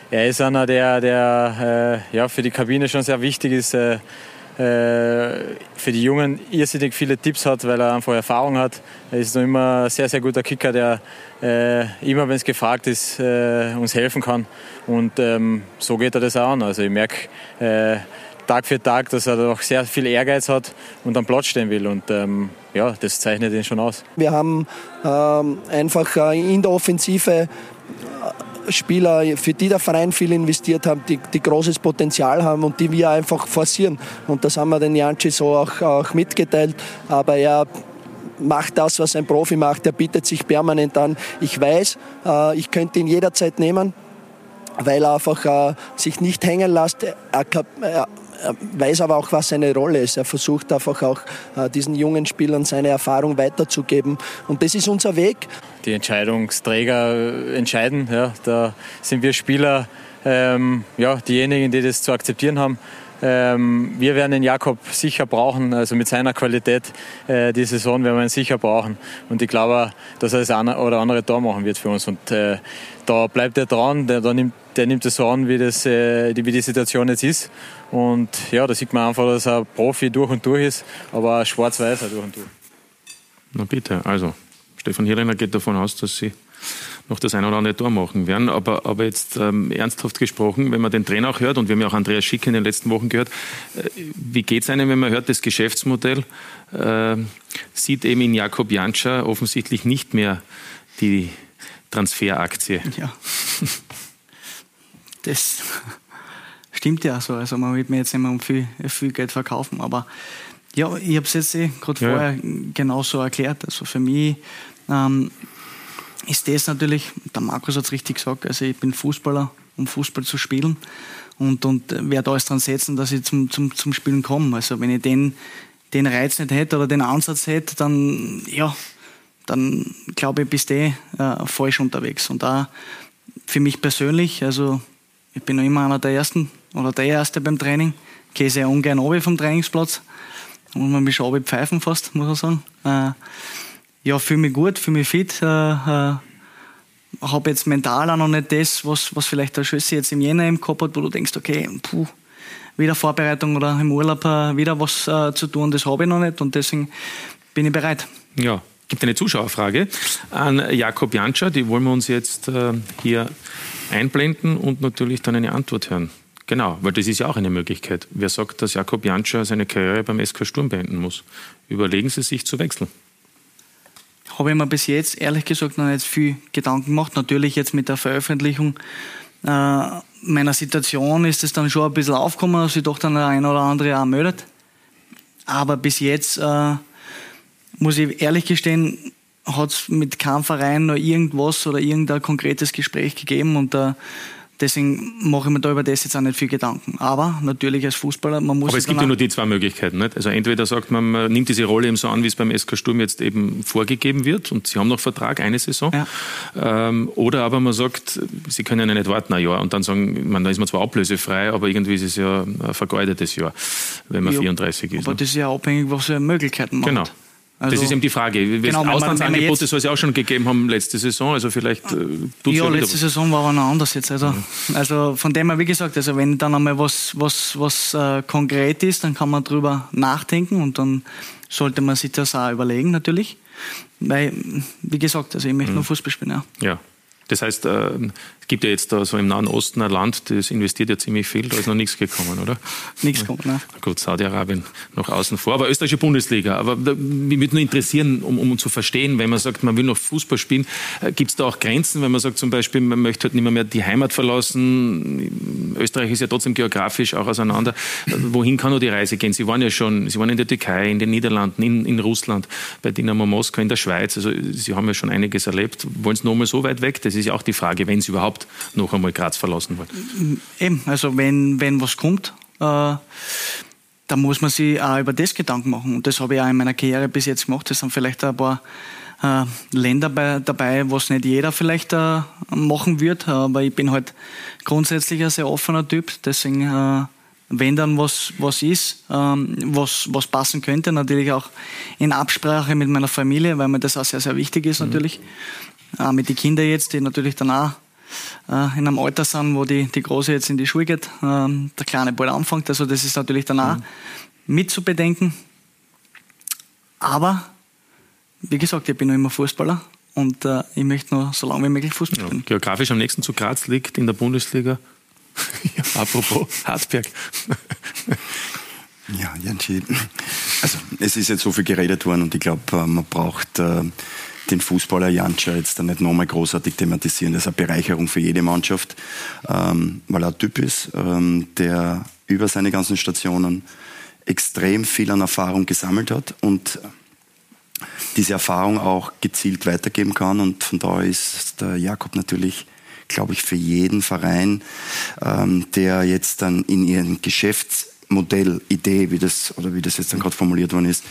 S19: er ist einer, der, der äh, ja, für die Kabine schon sehr wichtig ist äh, für die Jungen irrsinnig viele Tipps hat, weil er einfach Erfahrung hat. Er ist noch immer ein sehr, sehr guter Kicker, der äh, immer, wenn es gefragt ist, äh, uns helfen kann. Und ähm, so geht er das auch an. Also ich merke äh, Tag für Tag, dass er doch sehr viel Ehrgeiz hat und am Platz stehen will. Und ähm, ja, das zeichnet ihn schon aus.
S20: Wir haben ähm, einfach äh, in der Offensive
S7: Spieler, für die der Verein viel investiert hat, die, die großes Potenzial haben und die wir einfach forcieren. Und das haben wir den Janci so auch, auch mitgeteilt. Aber er macht das, was ein Profi macht. Er bietet sich permanent an. Ich weiß, äh, ich könnte ihn jederzeit nehmen, weil er einfach äh, sich nicht hängen lässt. Er, er weiß aber auch, was seine Rolle ist. Er versucht einfach auch äh, diesen jungen Spielern seine Erfahrung weiterzugeben. Und das ist unser Weg.
S19: Die Entscheidungsträger entscheiden. Ja, da sind wir Spieler ähm, ja, diejenigen, die das zu akzeptieren haben. Ähm, wir werden den Jakob sicher brauchen, also mit seiner Qualität äh, die Saison werden wir ihn sicher brauchen. Und ich glaube, dass er das eine oder andere Tor machen wird für uns. Und äh, da bleibt er dran, der, der, nimmt, der nimmt es so an, wie, das, äh, wie die Situation jetzt ist. Und ja, da sieht man einfach, dass er Profi durch und durch ist, aber schwarz-weiß durch und durch.
S4: Na bitte, also Stefan Hirlener geht davon aus, dass sie noch das ein oder andere Tor machen werden. Aber, aber jetzt ähm, ernsthaft gesprochen, wenn man den Trainer auch hört, und wir haben ja auch Andreas Schick in den letzten Wochen gehört, äh, wie geht es einem, wenn man hört, das Geschäftsmodell äh, sieht eben in Jakob Janscha offensichtlich nicht mehr die Transferaktie.
S15: Ja. Das stimmt ja so. Also man wird mir jetzt immer um viel, viel Geld verkaufen. Aber ja, ich habe es jetzt eh gerade ja. vorher genauso erklärt. Also für mich ähm, ist das natürlich, der Markus hat es richtig gesagt, also ich bin Fußballer, um Fußball zu spielen und, und werde alles dran setzen, dass ich zum, zum, zum Spielen komme. Also wenn ich den, den Reiz nicht hätte oder den Ansatz hätte, dann, ja, dann glaube ich, bist du eh, äh, falsch unterwegs. Und da für mich persönlich, also ich bin noch immer einer der Ersten oder der Erste beim Training, gehe sehr ungern runter vom Trainingsplatz und man mich schon pfeifen fast, muss man sagen. Äh, ja, fühle mich gut, fühle mich fit. Äh, äh, habe jetzt mental auch noch nicht das, was, was vielleicht der Schüsse jetzt im Jänner im Kopf hat, wo du denkst, okay, puh, wieder Vorbereitung oder im Urlaub äh, wieder was äh, zu tun, das habe ich noch nicht und deswegen bin ich bereit.
S4: Ja, gibt eine Zuschauerfrage an Jakob Janscher, die wollen wir uns jetzt äh, hier einblenden und natürlich dann eine Antwort hören. Genau, weil das ist ja auch eine Möglichkeit. Wer sagt, dass Jakob Janscher seine Karriere beim SK Sturm beenden muss? Überlegen Sie sich zu wechseln
S15: habe ich mir bis jetzt ehrlich gesagt noch nicht viel Gedanken gemacht. Natürlich jetzt mit der Veröffentlichung äh, meiner Situation ist es dann schon ein bisschen aufgekommen, dass sich doch dann der ein oder andere auch meldet. Aber bis jetzt äh, muss ich ehrlich gestehen, hat es mit keinem Verein noch irgendwas oder irgendein konkretes Gespräch gegeben und äh, Deswegen mache ich mir da über das jetzt auch nicht viel Gedanken. Aber natürlich als Fußballer, man muss.
S4: Aber es gibt ja nur die zwei Möglichkeiten. Nicht? Also entweder sagt man, man nimmt diese Rolle eben so an, wie es beim SK Sturm jetzt eben vorgegeben wird und sie haben noch Vertrag, eine Saison. Ja. Ähm, oder aber man sagt, sie können ja nicht warten ein Jahr und dann sagen, man, da ist man zwar ablösefrei, aber irgendwie ist es ja ein vergeudetes Jahr, wenn man ja, 34 ist.
S15: Aber ne? das ist ja abhängig, was für Möglichkeiten man
S4: genau.
S15: hat.
S4: Also, das ist eben die Frage. Genau, Auslandsangebote soll es ja auch schon gegeben haben letzte Saison, also vielleicht äh,
S15: tut's Ja, ja letzte Saison war aber noch anders jetzt. Also, mhm. also von dem her, wie gesagt, also wenn dann einmal was, was, was äh, konkret ist, dann kann man drüber nachdenken und dann sollte man sich das auch überlegen natürlich. Weil, wie gesagt, also ich möchte mhm. nur Fußball spielen. Ja.
S4: ja. Das heißt, äh, gibt ja jetzt da so im Nahen Osten ein Land, das investiert ja ziemlich viel, da ist noch nichts gekommen, oder?
S15: Nichts gekommen, ne?
S4: Gut, Saudi-Arabien noch außen vor, aber österreichische Bundesliga. Aber mich würde nur interessieren, um, um zu verstehen, wenn man sagt, man will noch Fußball spielen, äh, gibt es da auch Grenzen, wenn man sagt zum Beispiel, man möchte halt nicht mehr, mehr die Heimat verlassen? Österreich ist ja trotzdem geografisch auch auseinander. Äh, wohin kann nur die Reise gehen? Sie waren ja schon, Sie waren in der Türkei, in den Niederlanden, in, in Russland, bei Dynamo Moskau, in der Schweiz. Also Sie haben ja schon einiges erlebt. Wollen Sie noch mal so weit weg? Das ist ja auch die Frage, wenn Sie überhaupt noch einmal Graz verlassen wollen.
S15: Eben, also wenn, wenn was kommt, äh, dann muss man sich auch über das Gedanken machen. Und das habe ich auch in meiner Karriere bis jetzt gemacht. Das sind vielleicht ein paar äh, Länder bei, dabei, was nicht jeder vielleicht äh, machen wird. Aber ich bin halt grundsätzlich ein sehr offener Typ. Deswegen, äh, wenn dann was, was ist, ähm, was, was passen könnte, natürlich auch in Absprache mit meiner Familie, weil mir das auch sehr, sehr wichtig ist mhm. natürlich. Äh, mit den Kindern jetzt, die natürlich danach äh, in einem Alter sind, wo die, die Große jetzt in die Schule geht, äh, der Kleine bald anfängt. Also das ist natürlich danach mhm. mit zu bedenken. Aber, wie gesagt, ich bin noch immer Fußballer und äh, ich möchte noch so lange wie möglich Fußball spielen.
S4: Ja, geografisch am nächsten zu Graz liegt in der Bundesliga. *laughs* ja, apropos *laughs* Harzberg.
S16: ja, Janci, also es ist jetzt so viel geredet worden und ich glaube, äh, man braucht äh, den Fußballer Jantscher jetzt da nicht nochmal großartig thematisieren. Das ist eine Bereicherung für jede Mannschaft, ähm, weil er ein Typ ist, ähm, der über seine ganzen Stationen extrem viel an Erfahrung gesammelt hat und diese Erfahrung auch gezielt weitergeben kann. Und von daher ist der Jakob natürlich, glaube ich, für jeden Verein, ähm, der jetzt dann in ihren Geschäftsmodell, Idee, wie das, oder wie das jetzt dann gerade formuliert worden ist,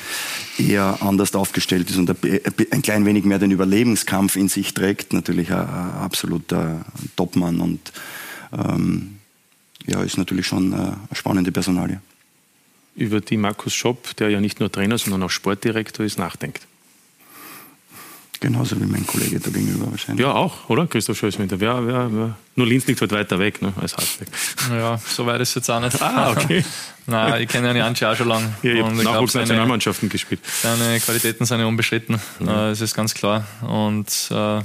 S16: eher anders aufgestellt ist und ein klein wenig mehr den Überlebenskampf in sich trägt, natürlich ein, ein absoluter Topmann und ähm, ja, ist natürlich schon eine spannende Personalie
S4: über die Markus Schopp, der ja nicht nur Trainer, sondern auch Sportdirektor ist, nachdenkt.
S16: Genauso wie mein Kollege da gegenüber wahrscheinlich.
S4: Ja, auch, oder? Christoph Schößwinter. Wer, wer, wer? Nur Linz liegt halt weiter weg ne, als Hartweg.
S14: Ja, so weit ist es jetzt auch nicht.
S4: Ah, okay. *laughs*
S14: Nein, ich kenne ja Janci auch schon lange.
S4: Ja, ich habe Nachwuchsnationalmannschaften gespielt.
S14: Seine Qualitäten sind ja unbestritten, mhm. das ist ganz klar. Und äh,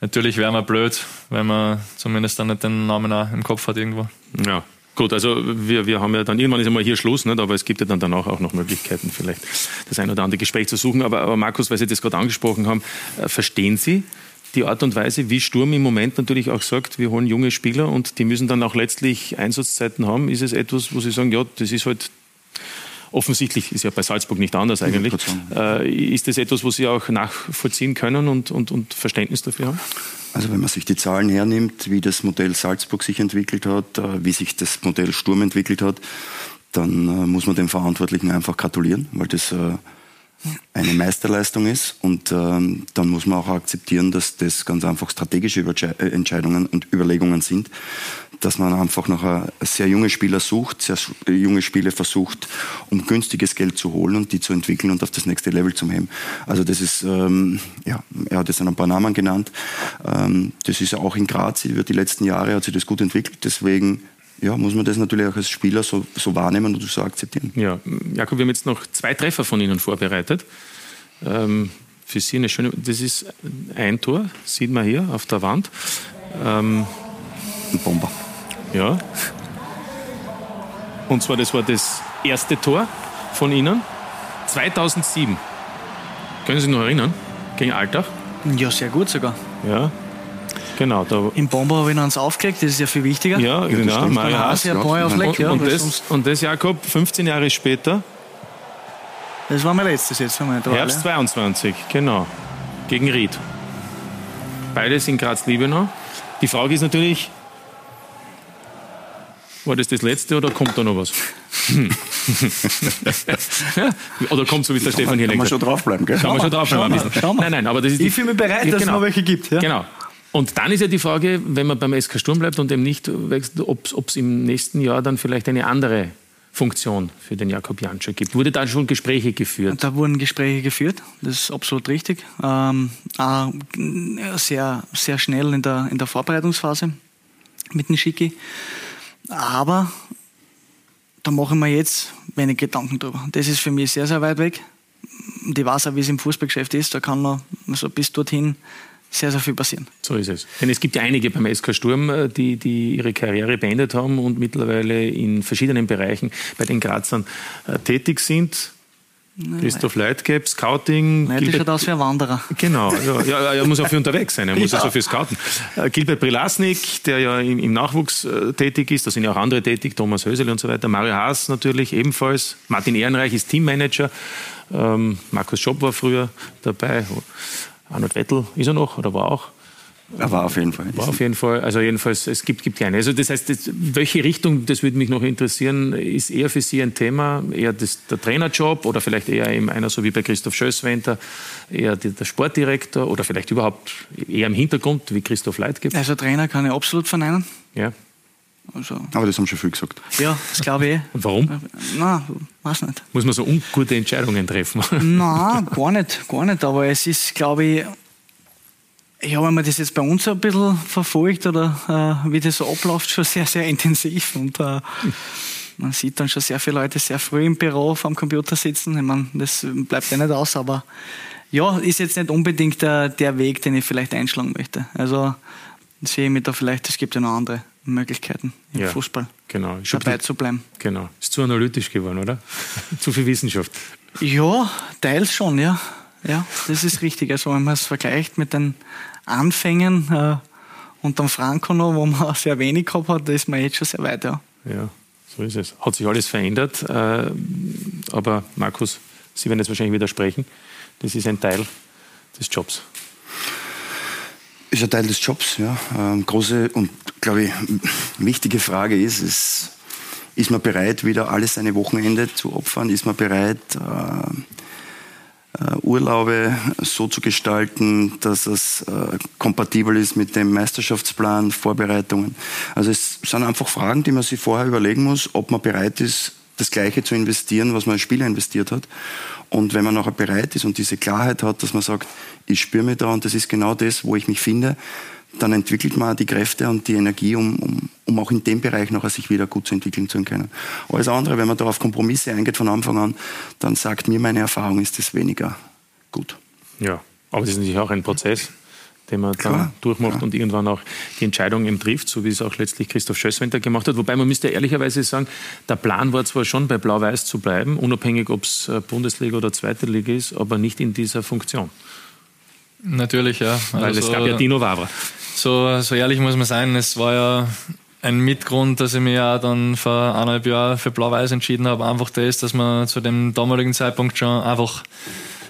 S14: natürlich wäre man blöd, wenn man zumindest dann nicht den Namen auch im Kopf hat irgendwo.
S4: Ja, Gut, also wir, wir haben ja dann irgendwann ist einmal hier Schluss, nicht? aber es gibt ja dann danach auch noch Möglichkeiten, vielleicht das ein oder andere Gespräch zu suchen. Aber, aber Markus, weil Sie das gerade angesprochen haben, äh, verstehen Sie die Art und Weise, wie Sturm im Moment natürlich auch sagt, wir holen junge Spieler und die müssen dann auch letztlich Einsatzzeiten haben? Ist es etwas, wo Sie sagen, ja, das ist halt offensichtlich, ist ja bei Salzburg nicht anders eigentlich. Äh, ist das etwas, wo Sie auch nachvollziehen können und, und, und Verständnis dafür haben?
S16: Also wenn man sich die Zahlen hernimmt, wie das Modell Salzburg sich entwickelt hat, äh, wie sich das Modell Sturm entwickelt hat, dann äh, muss man den Verantwortlichen einfach gratulieren, weil das eine Meisterleistung ist. Und ähm, dann muss man auch akzeptieren, dass das ganz einfach strategische Entscheidungen und Überlegungen sind, dass man einfach noch sehr junge Spieler sucht, sehr junge Spiele versucht, um günstiges Geld zu holen und die zu entwickeln und auf das nächste Level zu heben. Also das ist, ähm, ja, er hat jetzt ein paar Namen genannt. Ähm, das ist auch in Graz über die letzten Jahre hat sich das gut entwickelt. Deswegen ja, muss man das natürlich auch als Spieler so, so wahrnehmen und so akzeptieren.
S4: Ja, Jakob, wir haben jetzt noch zwei Treffer von Ihnen vorbereitet. Ähm, für Sie eine schöne, das ist ein Tor, sieht man hier auf der Wand.
S16: Ähm, ein Bomber.
S4: Ja. Und zwar, das war das erste Tor von Ihnen, 2007. Können Sie sich noch erinnern? Gegen Alltag?
S15: Ja, sehr gut sogar.
S4: Ja, Genau. Da
S15: Im Bomber habe ich noch eins aufgelegt, das ist ja viel wichtiger.
S4: Ja, ja genau. Mario Haas.
S15: Ja, auf Leck,
S4: und, und, das, und das, Jakob, 15 Jahre später?
S15: Das war mein letztes jetzt.
S4: Herbst 22, genau. Gegen Ried. Beides in Graz-Liebenau. Die Frage ist natürlich, war das das letzte oder kommt da noch was? *laughs* oder kommt so wie es der Stefan hier
S16: Kann man schon draufbleiben, gell?
S4: Kann man schon draufbleiben. Nein, nein, aber das ist
S15: ich fühle mich bereit, dass genau. es noch welche gibt.
S4: Ja? Genau. Und dann ist ja die Frage, wenn man beim SK Sturm bleibt und eben nicht wechselt, ob es im nächsten Jahr dann vielleicht eine andere Funktion für den Jakob Janscher gibt. Wurde da schon Gespräche geführt?
S15: Da wurden Gespräche geführt, das ist absolut richtig. Ähm, sehr, sehr schnell in der, in der Vorbereitungsphase mit dem Schicki. Aber da mache ich mir jetzt wenig Gedanken drüber. Das ist für mich sehr, sehr weit weg. Und ich weiß auch, wie es im Fußballgeschäft ist. Da kann man so bis dorthin sehr, sehr viel passieren.
S4: So ist es. Denn es gibt ja einige beim SK Sturm, äh, die, die ihre Karriere beendet haben und mittlerweile in verschiedenen Bereichen bei den Grazern äh, tätig sind. Christoph Leitgeb, Scouting.
S15: Nein, Gilbert, wie ein Wanderer.
S4: Genau, ja, ja, er muss auch für unterwegs sein, er *laughs* muss ja. also für Scouten. Äh, Gilbert Prilasnik, der ja im, im, Nachwuchs äh, tätig ist, da sind ja auch andere tätig, Thomas Hösel und so weiter. Mario Haas natürlich ebenfalls. Martin Ehrenreich ist Teammanager. Ähm, Markus Schopp war früher dabei. Arnold Wettel ist er noch oder war auch?
S16: Er war auf jeden Fall.
S4: War auf jeden Fall. Also jedenfalls, es gibt, gibt keine. Also das heißt, das, welche Richtung, das würde mich noch interessieren, ist eher für Sie ein Thema, eher das, der Trainerjob oder vielleicht eher eben einer so wie bei Christoph Schößwenter, eher die, der Sportdirektor oder vielleicht überhaupt eher im Hintergrund, wie Christoph Leitgeb?
S15: Also Trainer kann ich absolut verneinen.
S4: Ja.
S16: Also. Aber das haben schon viel gesagt.
S15: Ja, das glaube ich eh.
S4: Und warum?
S15: Na, weiß nicht.
S4: Muss man so ungute Entscheidungen treffen?
S15: Nein, gar nicht, gar nicht. Aber es ist, glaube ich, ja, wenn man das jetzt bei uns ein bisschen verfolgt oder äh, wie das so abläuft, schon sehr, sehr intensiv. Und äh, man sieht dann schon sehr viele Leute sehr früh im Büro vor dem Computer sitzen. Ich meine, das bleibt ja nicht aus, aber ja, ist jetzt nicht unbedingt der, der Weg, den ich vielleicht einschlagen möchte. Also sehe ich mich da vielleicht, es gibt ja noch andere Möglichkeiten im ja, Fußball
S4: genau.
S15: dabei zu bleiben.
S4: Genau. Ist zu analytisch geworden, oder? *laughs* zu viel Wissenschaft.
S15: Ja, teils schon, ja. Ja, das ist richtig. Also wenn man es vergleicht mit den Anfängen äh, unter Franco noch, wo man *laughs* sehr wenig gehabt hat, da ist man jetzt schon sehr weit, ja.
S4: Ja, so ist es. Hat sich alles verändert, äh, aber Markus, Sie werden jetzt wahrscheinlich widersprechen. Das ist ein Teil des Jobs.
S16: Ist ein Teil des Jobs, ja. Ähm, große und, glaube ich, wichtige Frage ist, ist, ist man bereit, wieder alles seine Wochenende zu opfern? Ist man bereit, äh, Urlaube so zu gestalten, dass es äh, kompatibel ist mit dem Meisterschaftsplan, Vorbereitungen. Also es sind einfach Fragen, die man sich vorher überlegen muss, ob man bereit ist, das Gleiche zu investieren, was man als Spieler investiert hat. Und wenn man nachher bereit ist und diese Klarheit hat, dass man sagt, ich spüre mich da und das ist genau das, wo ich mich finde, dann entwickelt man die Kräfte und die Energie, um, um, um auch in dem Bereich nachher sich wieder gut zu entwickeln zu können. Alles andere, wenn man da auf Kompromisse eingeht von Anfang an, dann sagt mir meine Erfahrung, ist das weniger gut.
S4: Ja, aber das ist natürlich auch ein Prozess, den man Klar, dann durchmacht klar. und irgendwann auch die Entscheidung eben trifft, so wie es auch letztlich Christoph Schösswenter gemacht hat. Wobei man müsste ehrlicherweise sagen, der Plan war zwar schon bei Blau-Weiß zu bleiben, unabhängig ob es äh, Bundesliga oder Zweite Liga ist, aber nicht in dieser Funktion.
S14: Natürlich, ja.
S4: Weil also, es gab ja Dino Wavra.
S14: So, so ehrlich muss man sein, es war ja ein Mitgrund, dass ich mich ja dann vor eineinhalb Jahren für Blau-Weiß entschieden habe, einfach das, dass man zu dem damaligen Zeitpunkt schon einfach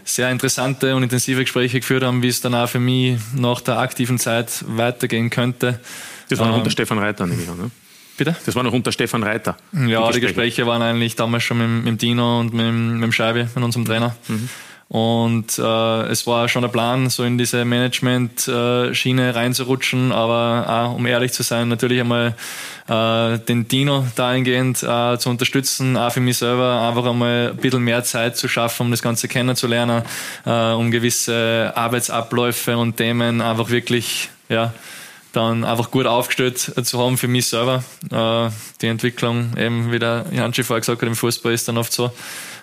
S14: sehr interessante und intensive Gespräche geführt haben, wie es dann auch für mich nach der aktiven Zeit weitergehen könnte.
S4: Das war noch ähm, unter Stefan Reiter, nehme ich an, ne?
S14: Bitte?
S4: Das war noch unter Stefan Reiter.
S14: Ja, die Gespräche, die Gespräche waren eigentlich damals schon mit, mit Dino und mit, mit dem Scheibe, mit unserem Trainer. Mhm. Und äh, es war schon der Plan, so in diese Management-Schiene reinzurutschen, aber auch, um ehrlich zu sein, natürlich einmal äh, den Dino dahingehend äh, zu unterstützen, auch für mich selber einfach einmal ein bisschen mehr Zeit zu schaffen, um das Ganze kennenzulernen, äh, um gewisse Arbeitsabläufe und Themen einfach wirklich, ja, dann einfach gut aufgestellt zu haben für mich selber. Äh, die Entwicklung, eben wie der Janschi vorher gesagt hat, im Fußball ist dann oft so,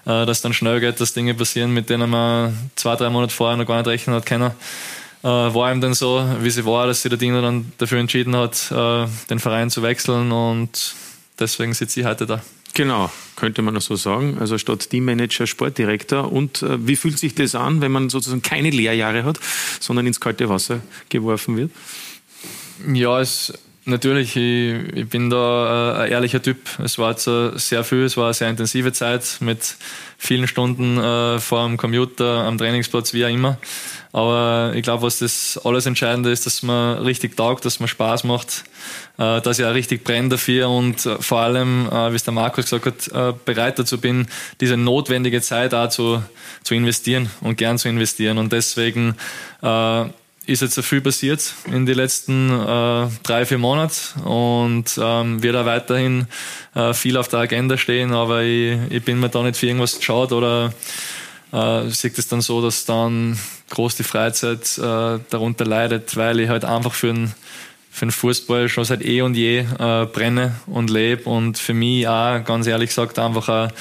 S14: äh, dass dann schnell geht, dass Dinge passieren, mit denen man zwei, drei Monate vorher noch gar nicht rechnen hat können. Äh, war ihm dann so, wie sie war, dass sich der Diener dann dafür entschieden hat, äh, den Verein zu wechseln und deswegen sitze ich heute da.
S4: Genau, könnte man so sagen. Also statt Teammanager Sportdirektor. Und äh, wie fühlt sich das an, wenn man sozusagen keine Lehrjahre hat, sondern ins kalte Wasser geworfen wird?
S14: Ja, es Natürlich, ich, ich, bin da äh, ein ehrlicher Typ. Es war jetzt sehr viel, es war eine sehr intensive Zeit mit vielen Stunden äh, vor dem Computer, am Trainingsplatz, wie auch immer. Aber ich glaube, was das alles Entscheidende ist, dass man richtig taugt, dass man Spaß macht, äh, dass ich auch richtig brenne dafür und äh, vor allem, äh, wie es der Markus gesagt hat, äh, bereit dazu bin, diese notwendige Zeit auch zu, zu investieren und gern zu investieren. Und deswegen äh, ist jetzt viel passiert in den letzten äh, drei, vier Monaten und ähm, wird auch weiterhin äh, viel auf der Agenda stehen, aber ich, ich bin mir da nicht für irgendwas geschaut oder äh, sehe es dann so, dass dann groß die Freizeit äh, darunter leidet, weil ich halt einfach für den für den Fußball schon seit eh und je äh, brenne und lebe und für mich auch, ganz ehrlich gesagt, einfach ein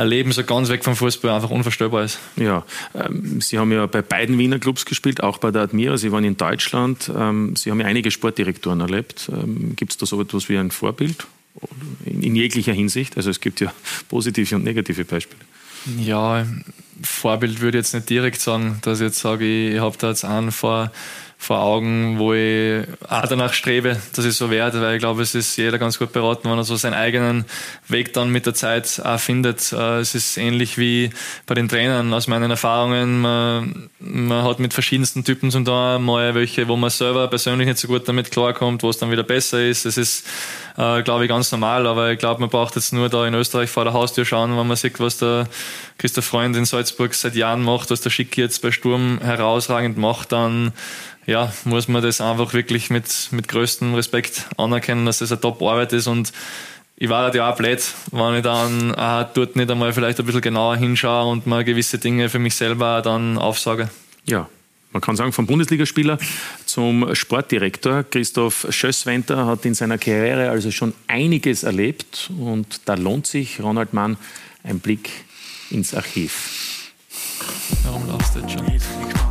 S14: ein Leben so ganz weg vom Fußball einfach unvorstellbar ist.
S4: Ja, ähm, Sie haben ja bei beiden Wiener Clubs gespielt, auch bei der Admira. Sie waren in Deutschland. Ähm, Sie haben ja einige Sportdirektoren erlebt. Ähm, gibt es da so etwas wie ein Vorbild? In, in jeglicher Hinsicht. Also es gibt ja *laughs* positive und negative Beispiele.
S14: Ja, Vorbild würde ich jetzt nicht direkt sagen, dass ich jetzt sage, ich, ich habe da jetzt einen vor vor Augen, wo ich auch danach strebe, dass ich so werde, weil ich glaube, es ist jeder ganz gut beraten, wenn er so seinen eigenen Weg dann mit der Zeit auch findet. Äh, es ist ähnlich wie bei den Trainern aus meinen Erfahrungen. Man, man hat mit verschiedensten Typen zum tun, mal welche, wo man selber persönlich nicht so gut damit klarkommt, wo es dann wieder besser ist. Es ist, äh, glaube ich, ganz normal, aber ich glaube, man braucht jetzt nur da in Österreich vor der Haustür schauen, wenn man sieht, was der Christoph Freund in Salzburg seit Jahren macht, was der Schicki jetzt bei Sturm herausragend macht, dann ja, muss man das einfach wirklich mit, mit größtem Respekt anerkennen, dass das eine Top-Arbeit ist und ich war halt ja auch blöd, wenn ich dann äh, dort nicht einmal vielleicht ein bisschen genauer hinschaue und mal gewisse Dinge für mich selber dann aufsage.
S4: Ja, man kann sagen, vom Bundesligaspieler zum Sportdirektor. Christoph Schösswenter hat in seiner Karriere also schon einiges erlebt und da lohnt sich, Ronald Mann, ein Blick ins Archiv.
S14: Warum lachst du jetzt schon?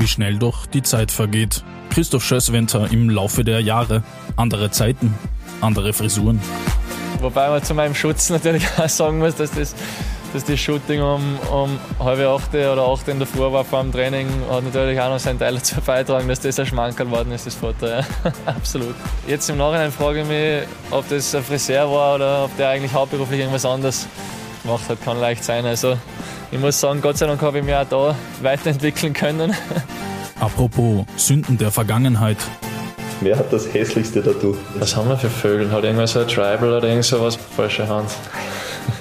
S20: Wie schnell doch die Zeit vergeht. Christoph Schösswenter im Laufe der Jahre. Andere Zeiten, andere Frisuren.
S12: Wobei man zu meinem Schutz natürlich *laughs* auch sagen muss, dass das
S14: dass das Shooting um, um halbe acht oder acht in der Früh war vor dem Training, hat natürlich auch noch seinen Teil dazu *laughs* beitragen, dass das ein Schmankerl geworden ist, das Foto. Ja. *laughs* Absolut. Jetzt im Nachhinein frage ich mich, ob das ein Friseur war oder ob der eigentlich hauptberuflich irgendwas anderes gemacht hat. Kann leicht sein. Also ich muss sagen, Gott sei Dank habe ich mich auch da weiterentwickeln können. *laughs*
S20: Apropos Sünden der Vergangenheit.
S21: Wer hat das hässlichste Tattoo?
S14: Was haben wir für Vögel? Hat irgendwas so ein Tribal oder irgend sowas? Falsche Hand.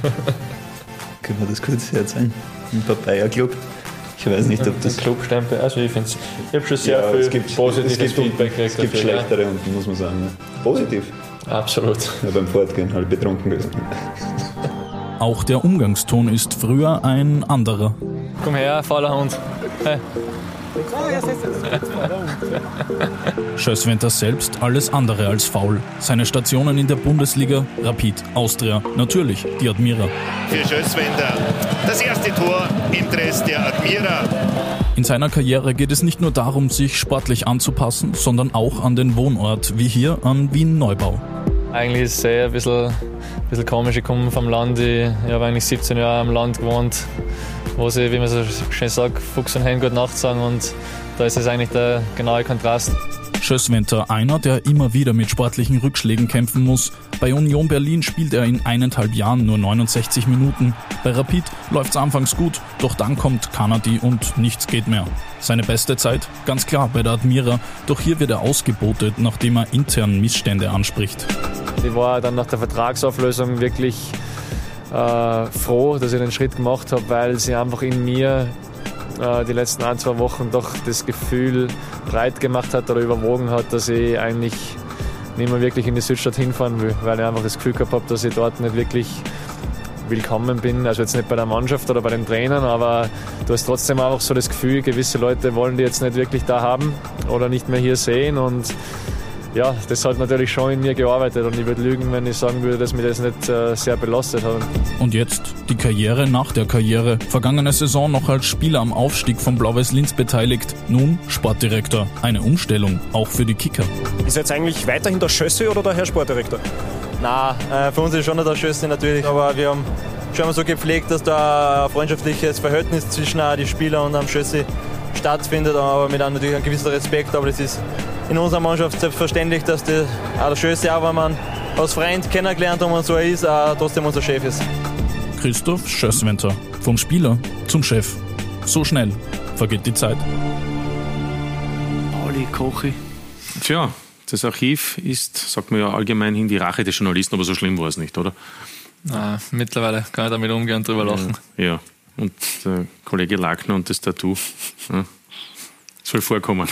S14: *laughs*
S21: Können wir das kurz herzeigen? Ein Papaya-Club? Ich weiß nicht, ob das.
S14: Ein Clubstempel, also ich finde ich habe schon sehr
S21: ja,
S14: viel
S21: es gibt,
S14: positives
S21: es gibt,
S14: Feedback
S21: Es gibt
S14: dafür,
S21: schlechtere unten, muss man sagen. Ja. Positiv.
S14: Absolut.
S21: Ja, beim Fortgehen halt betrunken gewesen. *laughs*
S20: Auch der Umgangston ist früher ein anderer.
S14: Komm her, fauler Hund. Hey.
S20: Schösswenter selbst alles andere als faul. Seine Stationen in der Bundesliga, Rapid, Austria, natürlich die Admira.
S22: Für Schösswender das erste Tor im Dress der Admira.
S20: In seiner Karriere geht es nicht nur darum, sich sportlich anzupassen, sondern auch an den Wohnort, wie hier an Wien-Neubau.
S14: Eigentlich ist es eher ein bisschen, ein bisschen komisch. Ich komme vom Land. Ich, ich habe eigentlich 17 Jahre am Land gewohnt, wo sie, wie man so schön sagt, Fuchs und Hen gut Nacht sagen. Und da ist es eigentlich der genaue Kontrast.
S20: Schösswenter, einer, der immer wieder mit sportlichen Rückschlägen kämpfen muss. Bei Union Berlin spielt er in eineinhalb Jahren nur 69 Minuten. Bei Rapid läuft's anfangs gut, doch dann kommt Kanadi und nichts geht mehr. Seine beste Zeit? Ganz klar bei der Admira, doch hier wird er ausgebotet, nachdem er intern Missstände anspricht.
S14: Ich war dann nach der Vertragsauflösung wirklich äh, froh, dass ich den Schritt gemacht habe, weil sie einfach in mir äh, die letzten ein, zwei Wochen doch das Gefühl breit gemacht hat oder überwogen hat, dass ich eigentlich nicht mehr wirklich in die Südstadt hinfahren will, weil ich einfach das Gefühl gehabt habe, dass ich dort nicht wirklich willkommen bin. Also jetzt nicht bei der Mannschaft oder bei den Trainern, aber du hast trotzdem einfach so das Gefühl, gewisse Leute wollen die jetzt nicht wirklich da haben oder nicht mehr hier sehen und ja, das hat natürlich schon in mir gearbeitet und ich würde lügen, wenn ich sagen würde, dass mir das nicht äh, sehr belastet hat.
S20: Und jetzt die Karriere nach der Karriere. Vergangene Saison noch als Spieler am Aufstieg von Blau-Weiß Linz beteiligt. Nun Sportdirektor. Eine Umstellung, auch für die Kicker.
S23: Ist jetzt eigentlich weiterhin der Schösse oder der Herr Sportdirektor?
S12: Nein, äh, für uns ist schon der Schösse natürlich, aber wir haben schon mal so gepflegt, dass da ein freundschaftliches Verhältnis zwischen den Spieler und dem Schösse stattfindet, aber mit einem natürlich ein gewisser Respekt, aber das ist in unserer Mannschaft selbstverständlich, dass die, auch der Schösse, auch wenn man als Freund kennengelernt und so ist, auch trotzdem unser Chef ist.
S20: Christoph Schösswenter. Vom Spieler zum Chef. So schnell vergeht die Zeit.
S15: Pauli Kochi.
S4: Tja, das Archiv ist, sagt man ja allgemein hin, die Rache des Journalisten, aber so schlimm war es nicht, oder?
S14: Ah, mittlerweile kann ich damit umgehen und drüber lachen.
S4: Ja, ja. und der Kollege Lackner und das Tattoo. Ja. Soll vorkommen,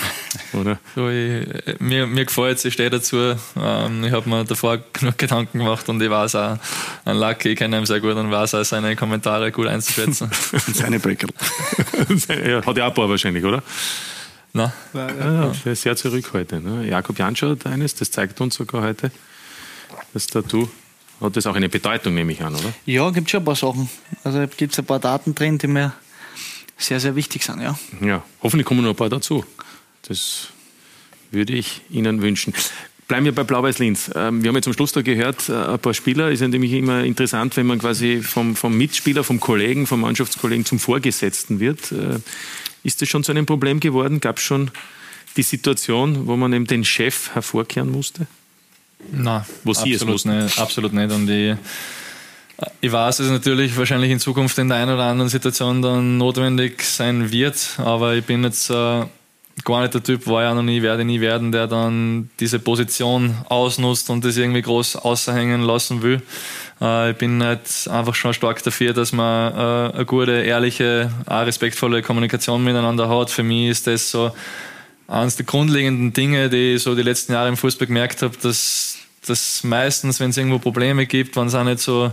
S4: oder?
S14: So, ich, mir, mir gefällt es, ich stehe dazu. Ähm, ich habe mir davor genug Gedanken gemacht und ich weiß auch, ein Lucky, ich kenne ihn sehr gut und weiß auch, seine Kommentare gut einzuschätzen. *laughs*
S4: seine Breckel. *laughs* ja, hat ja auch ein paar wahrscheinlich, oder?
S14: Nein.
S4: Ja, ja, sehr zurückhaltend. Ne? Jakob Janscher hat eines, das zeigt uns sogar heute. Das Tattoo hat das auch eine Bedeutung, nehme ich an, oder?
S15: Ja, gibt schon ein paar Sachen. Also gibt es ein paar Daten drin, die mir sehr, sehr wichtig sind, ja.
S4: Ja, hoffentlich kommen noch ein paar dazu. Das würde ich Ihnen wünschen. Bleiben wir bei Blau-Weiß Linz. Ähm, wir haben jetzt zum Schluss da gehört, äh, ein paar Spieler. Ist ja nämlich immer interessant, wenn man quasi vom, vom Mitspieler, vom Kollegen, vom Mannschaftskollegen zum Vorgesetzten wird. Äh, ist das schon zu einem Problem geworden? Gab es schon die Situation, wo man eben den Chef hervorkehren musste?
S14: Nein,
S4: wo Sie
S14: absolut
S4: es
S14: nicht. Absolut nicht. Und ich, ich weiß, dass es natürlich wahrscheinlich in Zukunft in der einen oder anderen Situation dann notwendig sein wird, aber ich bin jetzt äh, gar nicht der Typ, war ja noch nie, werde nie werden, der dann diese Position ausnutzt und das irgendwie groß außerhängen lassen will. Äh, ich bin halt einfach schon stark dafür, dass man äh, eine gute, ehrliche, auch respektvolle Kommunikation miteinander hat. Für mich ist das so eines der grundlegenden Dinge, die ich so die letzten Jahre im Fußball gemerkt habe, dass dass meistens, wenn es irgendwo Probleme gibt, wenn es auch nicht so,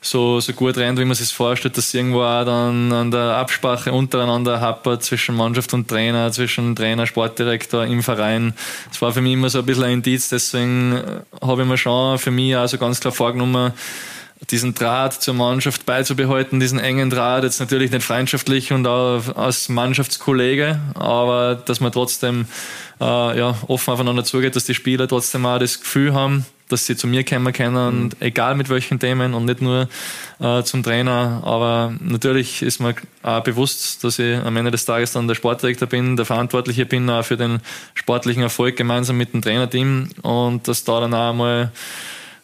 S14: so, so gut rennt, wie man sich vorstellt, dass irgendwo auch dann an der Absprache untereinander happert zwischen Mannschaft und Trainer, zwischen Trainer, Sportdirektor im Verein. Das war für mich immer so ein bisschen ein Indiz, deswegen habe ich mir schon für mich also ganz klar vorgenommen, diesen Draht zur Mannschaft beizubehalten, diesen engen Draht, jetzt natürlich nicht freundschaftlich und auch als Mannschaftskollege, aber dass man trotzdem äh, ja, offen aufeinander zugeht, dass die Spieler trotzdem auch das Gefühl haben, dass sie zu mir kommen können, mhm. egal mit welchen Themen und nicht nur äh, zum Trainer. Aber natürlich ist mir auch bewusst, dass ich am Ende des Tages dann der Sportdirektor bin, der Verantwortliche bin auch für den sportlichen Erfolg gemeinsam mit dem Trainerteam und dass da dann auch mal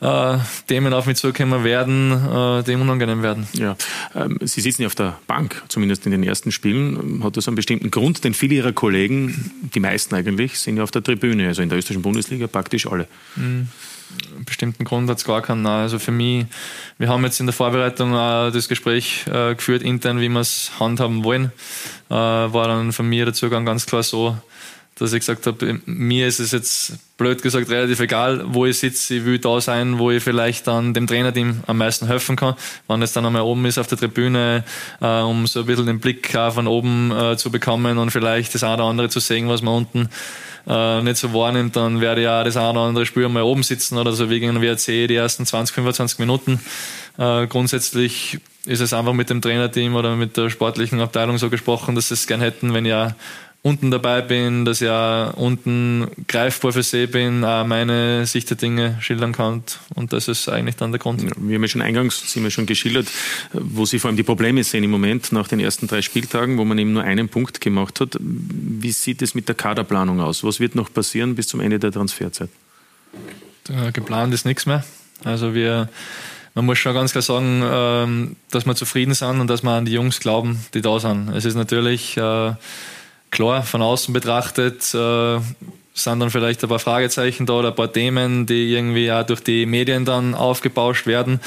S14: äh, Themen auf mich zukommen werden, äh, die unangenehm werden.
S4: Ja, ähm, Sie sitzen ja auf der Bank, zumindest in den ersten Spielen. Hat das einen bestimmten Grund? Denn viele Ihrer Kollegen, die meisten eigentlich, sind ja auf der Tribüne, also in der österreichischen Bundesliga praktisch alle.
S14: Mhm bestimmten Grund hat es gar keinen. Also für mich, wir haben jetzt in der Vorbereitung äh, das Gespräch äh, geführt intern, wie wir es handhaben wollen. Äh, war dann von mir der Zugang ganz klar so, dass ich gesagt habe, mir ist es jetzt blöd gesagt relativ egal, wo ich sitze. Ich will da sein, wo ich vielleicht dann dem Trainerteam am meisten helfen kann. Wenn es dann einmal oben ist auf der Tribüne, äh, um so ein bisschen den Blick von oben äh, zu bekommen und vielleicht das eine oder andere zu sehen, was man unten äh, nicht so wahrnimmt, dann werde ich auch das eine oder andere Spiel mal oben sitzen oder so wie gegen den WRC die ersten 20, 25 Minuten. Äh, grundsätzlich ist es einfach mit dem Trainerteam oder mit der sportlichen Abteilung so gesprochen, dass sie es gern hätten, wenn ich unten dabei bin, dass ich auch unten greifbar für sie bin, auch meine Sicht der Dinge schildern kann. Und das ist eigentlich dann der Grund. Ja,
S4: wir haben ja schon eingangs, Sie haben ja schon geschildert, wo Sie vor allem die Probleme sehen im Moment nach den ersten drei Spieltagen, wo man eben nur einen Punkt gemacht hat. Wie sieht es mit der Kaderplanung aus? Was wird noch passieren bis zum Ende der Transferzeit?
S14: Geplant ist nichts mehr. Also wir, man muss schon ganz klar sagen, ähm, dass wir zufrieden sind und dass wir an die Jungs glauben, die da sind. Es ist natürlich äh, Klar, von außen betrachtet äh, sind dann vielleicht ein paar Fragezeichen da oder ein paar Themen, die irgendwie auch durch die Medien dann aufgebauscht werden.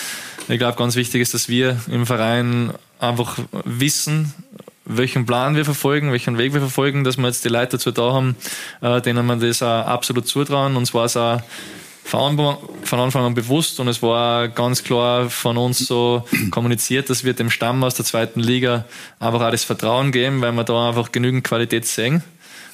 S14: Ich glaube, ganz wichtig ist, dass wir im Verein einfach wissen, welchen Plan wir verfolgen, welchen Weg wir verfolgen, dass wir jetzt die Leute dazu da haben, äh, denen wir das auch absolut zutrauen. Und zwar ist auch von Anfang an bewusst und es war ganz klar von uns so kommuniziert, dass wir dem Stamm aus der zweiten Liga einfach auch das Vertrauen geben, weil wir da einfach genügend Qualität sehen.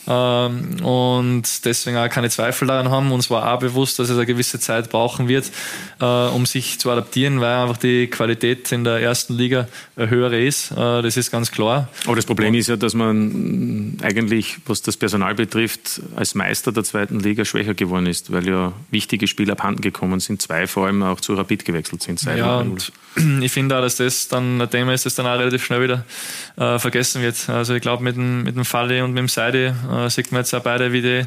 S14: Ähm, und deswegen auch keine Zweifel daran haben. Uns war auch bewusst, dass es eine gewisse Zeit brauchen wird, äh, um sich zu adaptieren, weil einfach die Qualität in der ersten Liga höhere ist. Äh, das ist ganz klar.
S4: Aber das Problem ist ja, dass man eigentlich, was das Personal betrifft, als Meister der zweiten Liga schwächer geworden ist, weil ja wichtige Spieler abhanden gekommen sind, zwei vor allem auch zu Rapid gewechselt sind.
S14: Ja, und *clears throat* ich finde auch, dass das dann ein Thema ist, das dann auch relativ schnell wieder äh, vergessen wird. Also ich glaube, mit dem, mit dem Falle und mit dem Seide äh, sieht man jetzt auch beide, wie die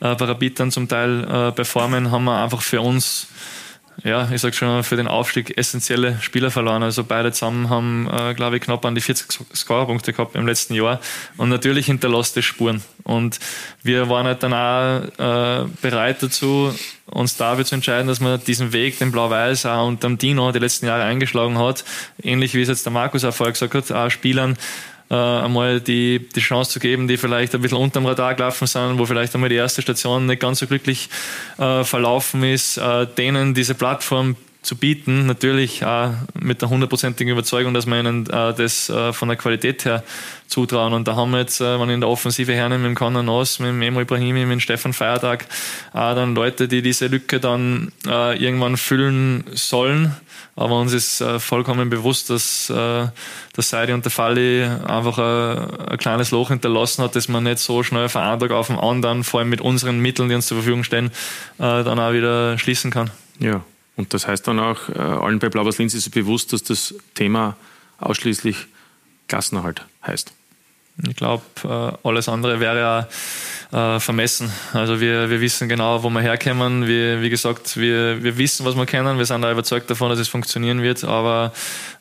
S14: äh, Parabit zum Teil äh, performen, haben wir einfach für uns ja, ich sag schon, für den Aufstieg essentielle Spieler verloren. Also beide zusammen haben, äh, glaube ich, knapp an die 40 Scorerpunkte gehabt im letzten Jahr. Und natürlich hinterlasste Spuren. Und wir waren halt dann auch äh, bereit dazu, uns dafür zu entscheiden, dass man diesen Weg, den Blau-Weiß auch unter dem Dino die letzten Jahre eingeschlagen hat, ähnlich wie es jetzt der Markus auch vorher gesagt hat, auch Spielern äh, einmal die, die Chance zu geben, die vielleicht ein bisschen unterm Radar gelaufen sind, wo vielleicht einmal die erste Station nicht ganz so glücklich äh, verlaufen ist, äh, denen diese Plattform zu bieten, natürlich auch mit der hundertprozentigen Überzeugung, dass wir ihnen äh, das äh, von der Qualität her zutrauen. Und da haben wir jetzt, äh, wenn ich in der Offensive hernehme, mit dem Kanan Nos, mit dem Emo Ibrahimi, mit dem Stefan Feiertag, auch dann Leute, die diese Lücke dann äh, irgendwann füllen sollen. Aber uns ist äh, vollkommen bewusst, dass äh, der Seidi und der Falli einfach ein, ein kleines Loch hinterlassen hat, das man nicht so schnell von einem Tag auf den anderen, vor allem mit unseren Mitteln, die uns zur Verfügung stehen, dann auch wieder schließen kann.
S4: Ja, und das heißt dann auch, äh, allen bei Blauers Linz ist bewusst, dass das Thema ausschließlich Klassenerhalt heißt.
S14: Ich glaube, äh, alles andere wäre ja äh, vermessen. Also wir, wir wissen genau, wo wir herkommen. Wir, wie gesagt, wir, wir wissen, was wir kennen. Wir sind auch überzeugt davon, dass es funktionieren wird. Aber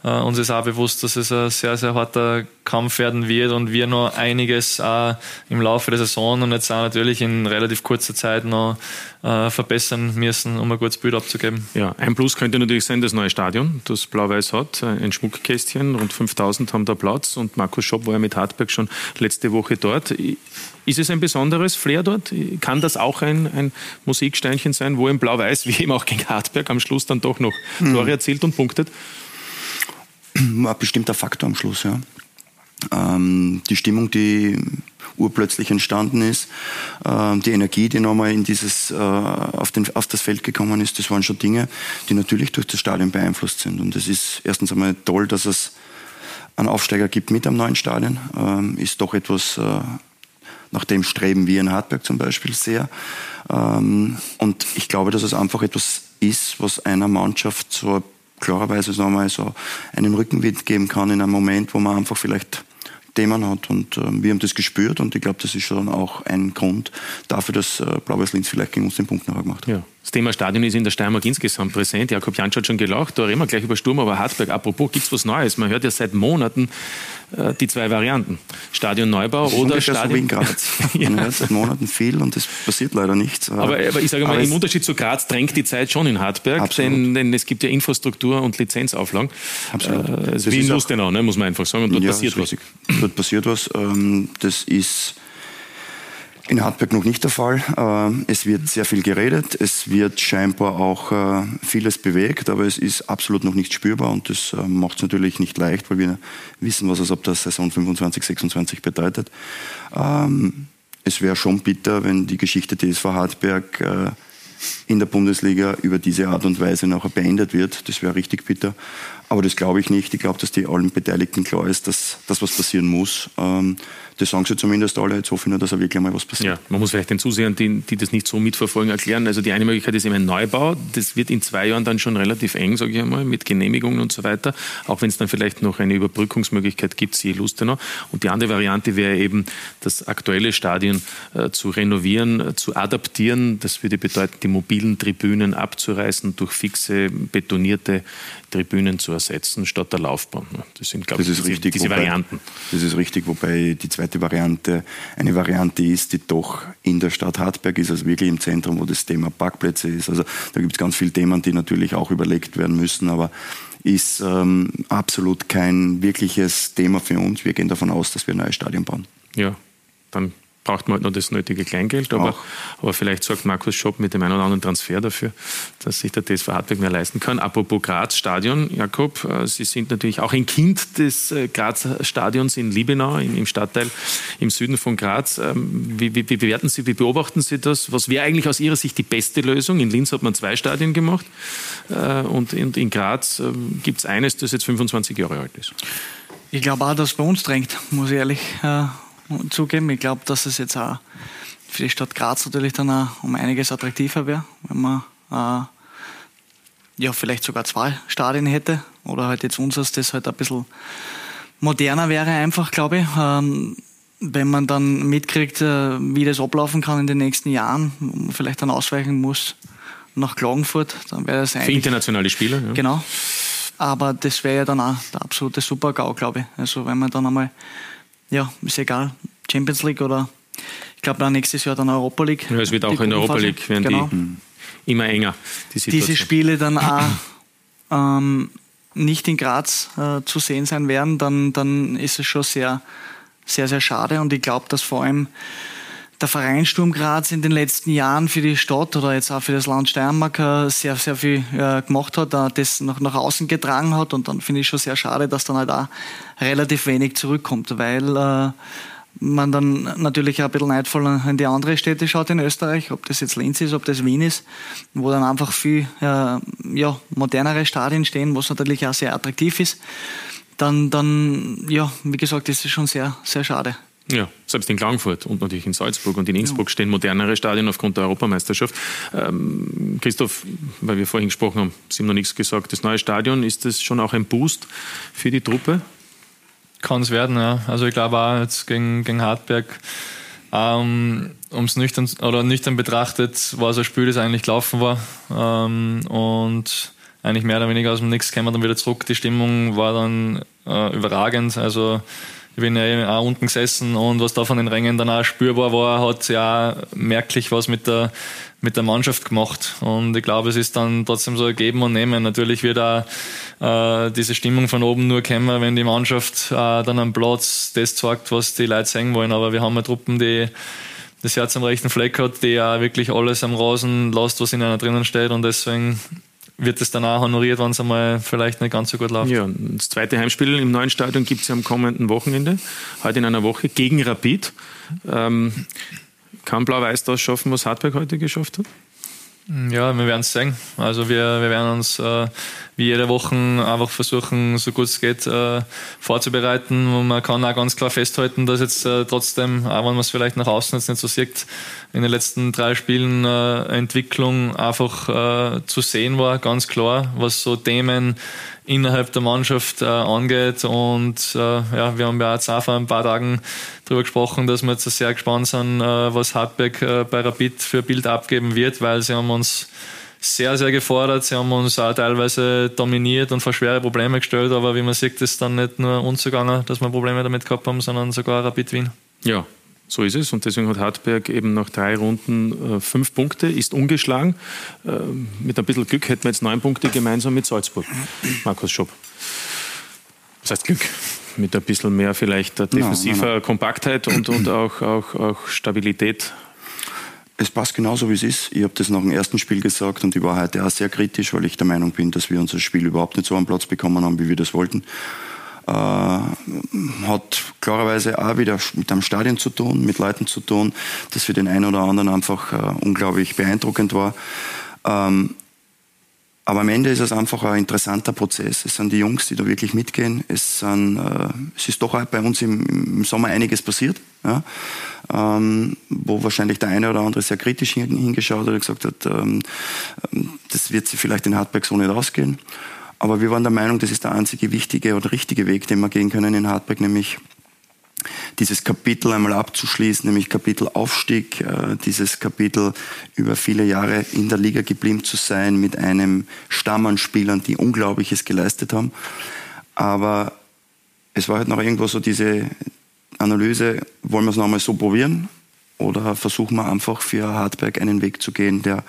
S14: äh, uns ist auch bewusst, dass es ein sehr, sehr harter Kampf werden wird und wir noch einiges auch im Laufe der Saison und jetzt auch natürlich in relativ kurzer Zeit noch äh, verbessern müssen, um ein gutes Bild abzugeben.
S4: Ja, ein Plus könnte natürlich sein, das neue Stadion, das Blau-Weiß hat, ein Schmuckkästchen, rund 5000 haben da Platz und Markus Schopp war ja mit Hartberg schon letzte Woche dort. Ist es ein besonderes Flair dort? Kann das auch ein, ein Musiksteinchen sein, wo ein Blau-Weiß, wie eben auch gegen Hartberg, am Schluss dann doch noch hm. Tore erzielt und punktet?
S16: Ein bestimmter Faktor am Schluss, ja. Ähm, die Stimmung, die urplötzlich entstanden ist, äh, die Energie, die nochmal in dieses, äh, auf, den, auf das Feld gekommen ist, das waren schon Dinge, die natürlich durch das Stadion beeinflusst sind. Und es ist erstens einmal toll, dass es einen Aufsteiger gibt mit am neuen Stadion, ähm, ist doch etwas, äh, nach dem streben wir in Hartberg zum Beispiel sehr. Ähm, und ich glaube, dass es einfach etwas ist, was einer Mannschaft so klarerweise sagen wir so einen Rückenwind geben kann in einem Moment, wo man einfach vielleicht Themen hat. Und äh, wir haben das gespürt und ich glaube, das ist schon auch ein Grund dafür, dass äh, Blau-Weiß Linz vielleicht gegen uns den Punkt nachher gemacht hat.
S4: Ja. Das Thema Stadion ist in der Steiermark insgesamt präsent. Jakob Jansch hat schon gelacht, da reden wir gleich über Sturm, aber Hartberg. Apropos, gibt es was Neues? Man hört ja seit Monaten äh, die zwei Varianten. Stadion Neubau oder Stadion...
S16: So wie in Graz. *laughs* ja. Man hört seit Monaten viel und es passiert leider nichts.
S4: Aber, aber ich sage mal, im Unterschied zu Graz drängt die Zeit schon in Hartberg, denn, denn, es gibt ja Infrastruktur und Lizenzauflagen. Absolut. Äh, wie in Lustenau, ne, muss man einfach sagen. Und dort
S16: ja,
S4: passiert was.
S16: Dort passiert was. Ähm, das ist in Hartberg noch nicht der Fall. Ähm, es wird sehr viel geredet, es wird scheinbar auch äh, vieles bewegt, aber es ist absolut noch nicht spürbar und das äh, macht es natürlich nicht leicht, weil wir wissen, was es ab der Saison 25, 26 bedeutet. Ähm, es wäre schon bitter, wenn die Geschichte TSV Hartberg äh, in der Bundesliga über diese Art und Weise nachher beendet wird. Das wäre richtig bitter. Aber das glaube ich nicht. Ich glaube, dass die allen Beteiligten klar ist, dass das was passieren muss. Ähm, das sagen sie zumindest alle. Jetzt hoffe ich nur, dass er wirklich mal was passiert.
S4: Ja, man muss vielleicht den Zusehern, die, die das nicht so mitverfolgen, erklären. Also die eine Möglichkeit ist eben ein Neubau. Das wird in zwei Jahren dann schon relativ eng, sage ich einmal, mit Genehmigungen und so weiter. Auch wenn es dann vielleicht noch eine Überbrückungsmöglichkeit gibt, siehe Lustenau. Und die andere Variante wäre eben, das aktuelle Stadion äh, zu renovieren, äh, zu adaptieren. Das würde bedeuten, die mobilen Tribünen abzureißen, durch fixe, betonierte Tribünen zu ersetzen, statt der Laufbahn.
S16: Das sind, glaube ich, diese, richtig, diese wobei, Varianten. Das ist richtig, wobei die zweite Variante eine Variante ist, die doch in der Stadt Hartberg ist, also wirklich im Zentrum, wo das Thema Parkplätze ist. Also da gibt es ganz viele Themen, die natürlich auch überlegt werden müssen, aber ist ähm, absolut kein wirkliches Thema für uns. Wir gehen davon aus, dass wir ein neues Stadion bauen.
S4: Ja, dann braucht man halt noch das nötige Kleingeld. Aber, aber vielleicht sorgt Markus Schopp mit dem einen oder anderen Transfer dafür, dass sich der TSV Hartberg mehr leisten kann. Apropos Graz Stadion, Jakob, äh, Sie sind natürlich auch ein Kind des äh, Graz Stadions in Liebenau, im Stadtteil im Süden von Graz. Ähm, wie, wie, wie bewerten Sie, wie beobachten Sie das? Was wäre eigentlich aus Ihrer Sicht die beste Lösung? In Linz hat man zwei Stadien gemacht äh, und in Graz ähm, gibt es eines, das jetzt 25 Jahre alt ist.
S15: Ich glaube auch, dass es bei uns drängt, muss ich ehrlich zugeben. Ich glaube, dass es jetzt auch für die Stadt Graz natürlich dann auch um einiges attraktiver wäre, wenn man äh, ja vielleicht sogar zwei Stadien hätte oder halt jetzt unseres, das halt ein bisschen moderner wäre einfach, glaube ich. Ähm, wenn man dann mitkriegt, äh, wie das ablaufen kann in den nächsten Jahren, wo man vielleicht dann ausweichen muss nach Klagenfurt, dann wäre das eigentlich...
S4: Für internationale Spieler,
S15: ja. Genau. Aber das wäre ja dann auch der absolute Super-GAU, glaube ich. Also wenn man dann einmal ja, ist egal, Champions League oder ich glaube dann nächstes Jahr dann Europa League.
S4: Ja, es wird auch in der Europa League werden genau. die immer enger.
S15: Die Diese Spiele dann auch *clears throat* ähm, nicht in Graz äh, zu sehen sein werden, dann, dann ist es schon sehr, sehr, sehr schade und ich glaube, dass vor allem der Verein Sturm Graz in den letzten Jahren für die Stadt oder jetzt auch für das Land Steiermark äh, sehr, sehr viel äh, gemacht hat, äh, das noch nach außen getragen hat. Und dann finde ich schon sehr schade, dass dann halt auch relativ wenig zurückkommt, weil man dann natürlich auch ein bisschen neidvoll in die andere Städte schaut in Österreich, ob das jetzt Linz ist, ob das Wien ist, wo dann einfach viel ja, modernere Stadien stehen, was natürlich auch sehr attraktiv ist. Dann, dann ja, wie gesagt, ist es schon sehr, sehr schade.
S4: Ja, selbst in Klagenfurt und natürlich in Salzburg und in Innsbruck ja. stehen modernere Stadien aufgrund der Europameisterschaft. Ähm, Christoph, weil wir vorhin gesprochen haben, Sie haben noch nichts gesagt. Das neue Stadion, ist das schon auch ein Boost für die Truppe?
S14: Kann es werden, ja. Also ich glaube auch jetzt gegen, gegen Hartberg, ähm, um es nüchtern oder nüchtern betrachtet, war so ein Spiel, das eigentlich gelaufen war. Ähm, und eigentlich mehr oder weniger aus dem Nix kämen wir dann wieder zurück. Die Stimmung war dann äh, überragend. Also ich bin ja auch unten gesessen und was da von den Rängen dann auch spürbar war, hat ja merklich was mit der, mit der Mannschaft gemacht. Und ich glaube, es ist dann trotzdem so ein Geben und Nehmen. Natürlich wird auch äh, diese Stimmung von oben nur kommen, wenn die Mannschaft äh, dann am Platz das zeigt, was die Leute sehen wollen. Aber wir haben ja Truppen, die das Herz am rechten Fleck hat, die ja wirklich alles am Rasen lässt, was in einer drinnen steht. Und deswegen wird es dann auch honoriert, wenn es einmal vielleicht nicht ganz so gut läuft.
S4: Ja, das zweite Heimspiel im neuen Stadion gibt es ja am kommenden Wochenende, heute in einer Woche, gegen Rapid. Ähm, kann Blau-Weiß das schaffen, was Hartberg heute geschafft hat?
S14: Ja, wir werden es sehen. Also wir, wir werden uns äh, wie jede Woche einfach versuchen, so gut es geht, äh, vorzubereiten. Und man kann auch ganz klar festhalten, dass jetzt äh, trotzdem, auch wenn man es vielleicht nach außen jetzt nicht so sieht, in den letzten drei Spielen äh, Entwicklung einfach äh, zu sehen war, ganz klar, was so Themen innerhalb der Mannschaft äh, angeht. Und äh, ja, wir haben ja jetzt auch vor ein paar Tagen darüber gesprochen, dass wir jetzt sehr gespannt sind, äh, was Hartberg äh, bei Rapid für Bild abgeben wird, weil sie haben uns sehr, sehr gefordert. Sie haben uns auch teilweise dominiert und vor schwere Probleme gestellt, aber wie man sieht, ist dann nicht nur uns gegangen, dass wir Probleme damit gehabt haben, sondern sogar Rapid Wien.
S4: Ja, so ist es und deswegen hat Hartberg eben nach drei Runden äh, fünf Punkte, ist ungeschlagen. Äh, mit ein bisschen Glück hätten wir jetzt neun Punkte gemeinsam mit Salzburg. Markus Schopp. Das heißt Glück. Mit ein bisschen mehr vielleicht defensiver no, no, no. Kompaktheit und, und auch, auch, auch Stabilität
S16: es passt genauso, wie es ist. Ich habe das nach dem ersten Spiel gesagt und ich war heute auch sehr kritisch, weil ich der Meinung bin, dass wir unser Spiel überhaupt nicht so am Platz bekommen haben, wie wir das wollten. Äh, hat klarerweise auch wieder mit einem Stadion zu tun, mit Leuten zu tun, das für den einen oder anderen einfach äh, unglaublich beeindruckend war. Ähm, aber am Ende ist es einfach ein interessanter Prozess. Es sind die Jungs, die da wirklich mitgehen. Es, sind, äh, es ist doch auch bei uns im, im Sommer einiges passiert, ja? ähm, wo wahrscheinlich der eine oder andere sehr kritisch hingeschaut hat und gesagt hat, ähm, das wird sich vielleicht in Hartberg so nicht ausgehen. Aber wir waren der Meinung, das ist der einzige wichtige oder richtige Weg, den wir gehen können in Hartberg, nämlich dieses Kapitel einmal abzuschließen, nämlich Kapitel Aufstieg, äh, dieses Kapitel über viele Jahre in der Liga geblieben zu sein mit einem Stamm an Spielern, die Unglaubliches geleistet haben. Aber es war halt noch irgendwo so diese Analyse, wollen wir es nochmal so probieren? Oder versuchen wir einfach für Hartberg einen Weg zu gehen, der,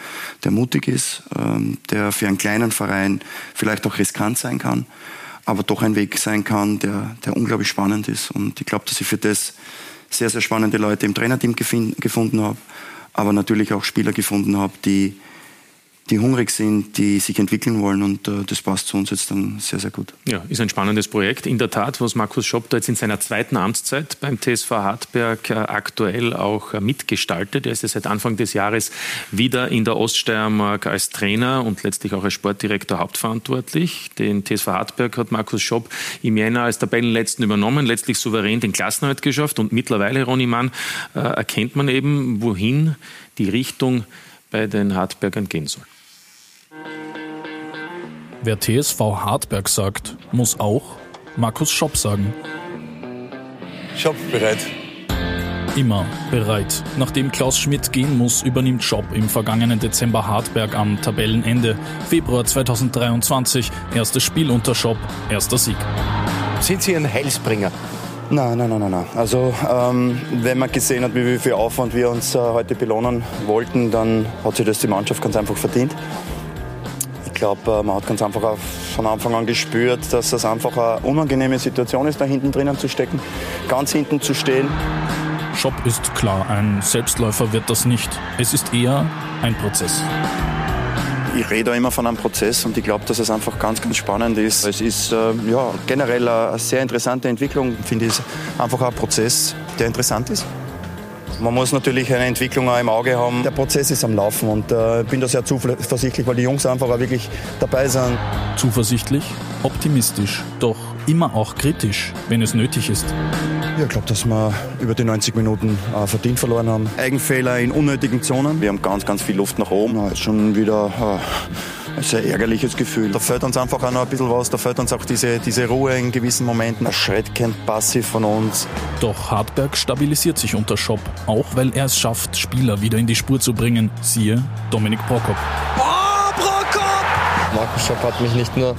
S16: der mutig ist, ähm, der für einen kleinen Verein vielleicht auch riskant sein kann aber doch ein Weg sein kann, der, der unglaublich spannend ist. Und ich glaube, dass ich für das sehr, sehr spannende Leute im Trainerteam gefunden habe, aber natürlich auch Spieler gefunden habe, die die hungrig sind, die sich entwickeln wollen und äh, das passt zu uns jetzt dann sehr, sehr gut.
S4: Ja, ist ein spannendes Projekt. In der Tat, was Markus Schopp da jetzt in seiner zweiten Amtszeit beim TSV Hartberg äh, aktuell auch äh, mitgestaltet. Er ist ja seit Anfang des Jahres wieder in der Oststeiermark als Trainer und letztlich auch als Sportdirektor hauptverantwortlich. Den TSV Hartberg hat Markus Schopp im Jänner als Tabellenletzten übernommen, letztlich souverän den Klassenerhalt geschafft und mittlerweile, Ronny Mann, äh, erkennt man eben, wohin die Richtung bei den Hartbergern gehen soll.
S20: Wer TSV Hartberg sagt, muss auch Markus Schopp sagen.
S24: Schopp bereit.
S20: Immer bereit. Nachdem Klaus Schmidt gehen muss, übernimmt Schopp im vergangenen Dezember Hartberg am Tabellenende. Februar 2023, erstes Spiel unter Schopp, erster Sieg.
S24: Sind Sie ein Heilsbringer?
S16: Nein, nein, nein, nein. nein. Also ähm, wenn man gesehen hat, wie viel Aufwand wir uns äh, heute belohnen wollten, dann hat sich das die Mannschaft ganz einfach verdient glaube, äh, man hat ganz einfach von Anfang an gespürt, dass das einfach eine unangenehme Situation ist, da hinten drinnen zu stecken, ganz hinten zu stehen.
S20: Schopp ist klar, ein Selbstläufer wird das nicht. Es ist eher ein Prozess.
S16: Ich rede immer von einem Prozess und ich glaube, dass es einfach ganz, ganz spannend ist. Es ist äh, ja, generell eine sehr interessante Entwicklung, finde ich. Einfach ein Prozess, der interessant ist. Man muss natürlich eine Entwicklung auch im Auge haben. Der Prozess ist am Laufen und äh, bin da sehr zuversichtlich, weil die Jungs einfach auch wirklich dabei sind.
S20: Zuversichtlich, optimistisch, doch immer auch kritisch, wenn es nötig ist.
S16: Ja, ich glaube, dass wir über die 90 Minuten äh, verdient verloren haben. Eigenfehler in unnötigen Zonen. Wir haben ganz, ganz viel Luft nach oben. Ja, ist schon wieder äh, ein sehr ärgerliches Gefühl. Da fällt uns einfach auch noch ein bisschen was. Da fällt uns auch diese, diese Ruhe in gewissen Momenten. Er schreit kein Passiv von uns.
S20: Doch Hartberg stabilisiert sich unter Schopp, auch weil er es schafft, Spieler wieder in die Spur zu bringen. Siehe Dominik Prokop.
S25: Oh, Prokop!
S26: Markus Schopp hat mich nicht nur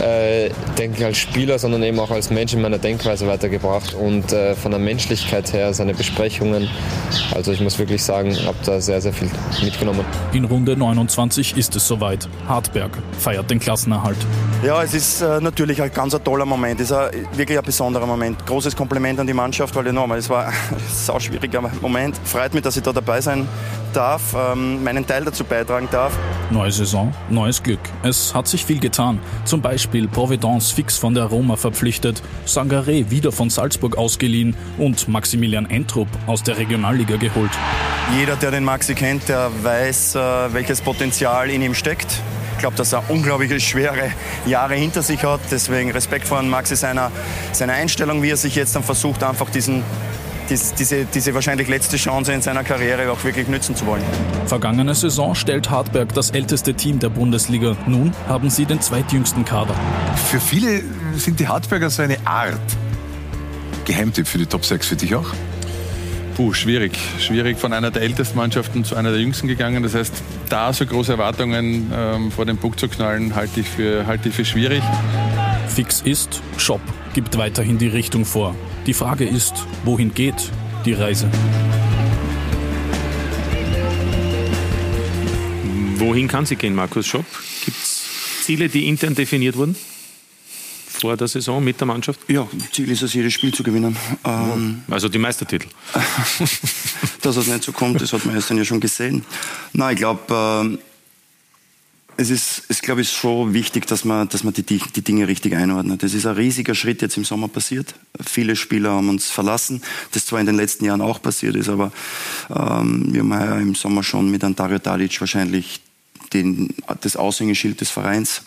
S26: äh, denke ich, als Spieler, sondern eben auch als Mensch in meiner Denkweise weitergebracht und äh, von der Menschlichkeit her seine Besprechungen. Also ich muss wirklich sagen, habe da sehr, sehr viel mitgenommen.
S20: In Runde 29 ist es soweit. Hartberg feiert den Klassenerhalt.
S16: Ja, es ist äh, natürlich ein ganz ein toller Moment. Es ist ein, wirklich ein besonderer Moment. Großes Kompliment an die Mannschaft, weil nochmal, es war *laughs* ein sau schwieriger Moment. Freut mich, dass ich da dabei sein darf, ähm, meinen Teil dazu beitragen darf.
S20: Neue Saison, neues Glück. Es hat sich viel getan. Zum Beispiel Providence fix von der Roma verpflichtet, Sangaré wieder von Salzburg ausgeliehen und Maximilian Entrup aus der Regionalliga geholt.
S16: Jeder, der den Maxi kennt, der weiß, äh, welches Potenzial in ihm steckt. Ich glaube, dass er unglaublich schwere Jahre hinter sich hat. Deswegen Respekt vor Maxi seiner, seiner Einstellung, wie er sich jetzt dann versucht, einfach diesen diese, diese wahrscheinlich letzte Chance in seiner Karriere auch wirklich nützen zu wollen.
S20: Vergangene Saison stellt Hartberg das älteste Team der Bundesliga. Nun haben sie den zweitjüngsten Kader.
S27: Für viele sind die Hartberger so eine Art Geheimtipp für die Top 6, für dich auch?
S28: Puh, schwierig. Schwierig von einer der ältesten Mannschaften zu einer der jüngsten gegangen. Das heißt, da so große Erwartungen ähm, vor den Puck zu knallen, halte ich, für, halte ich für schwierig.
S20: Fix ist, Shop gibt weiterhin die Richtung vor. Die Frage ist, wohin geht die Reise?
S4: Wohin kann sie gehen, Markus Schopp? Gibt es Ziele, die intern definiert wurden? Vor der Saison mit der Mannschaft?
S16: Ja, Ziel ist es, jedes Spiel zu gewinnen.
S4: Ähm, also die Meistertitel? *laughs*
S16: Dass es nicht so kommt, das hat man erst ja schon gesehen. Nein, ich glaube, äh, es ist, ist glaube ich, schon wichtig, dass man, dass man die, die Dinge richtig einordnet. Es ist ein riesiger Schritt jetzt im Sommer passiert. Viele Spieler haben uns verlassen, das zwar in den letzten Jahren auch passiert ist, aber ähm, wir haben ja im Sommer schon mit Antario Tadic wahrscheinlich den, das Aushängeschild des Vereins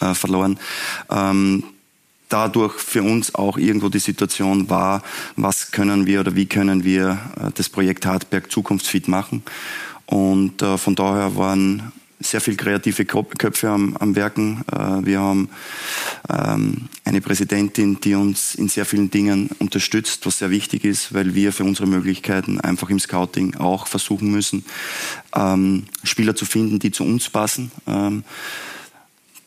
S16: äh, verloren. Ähm, dadurch für uns auch irgendwo die Situation war, was können wir oder wie können wir äh, das Projekt Hartberg zukunftsfit machen. Und äh, von daher waren sehr viel kreative Köpfe am, am Werken. Äh, wir haben ähm, eine Präsidentin, die uns in sehr vielen Dingen unterstützt, was sehr wichtig ist, weil wir für unsere Möglichkeiten einfach im Scouting auch versuchen müssen, ähm, Spieler zu finden, die zu uns passen. Ähm,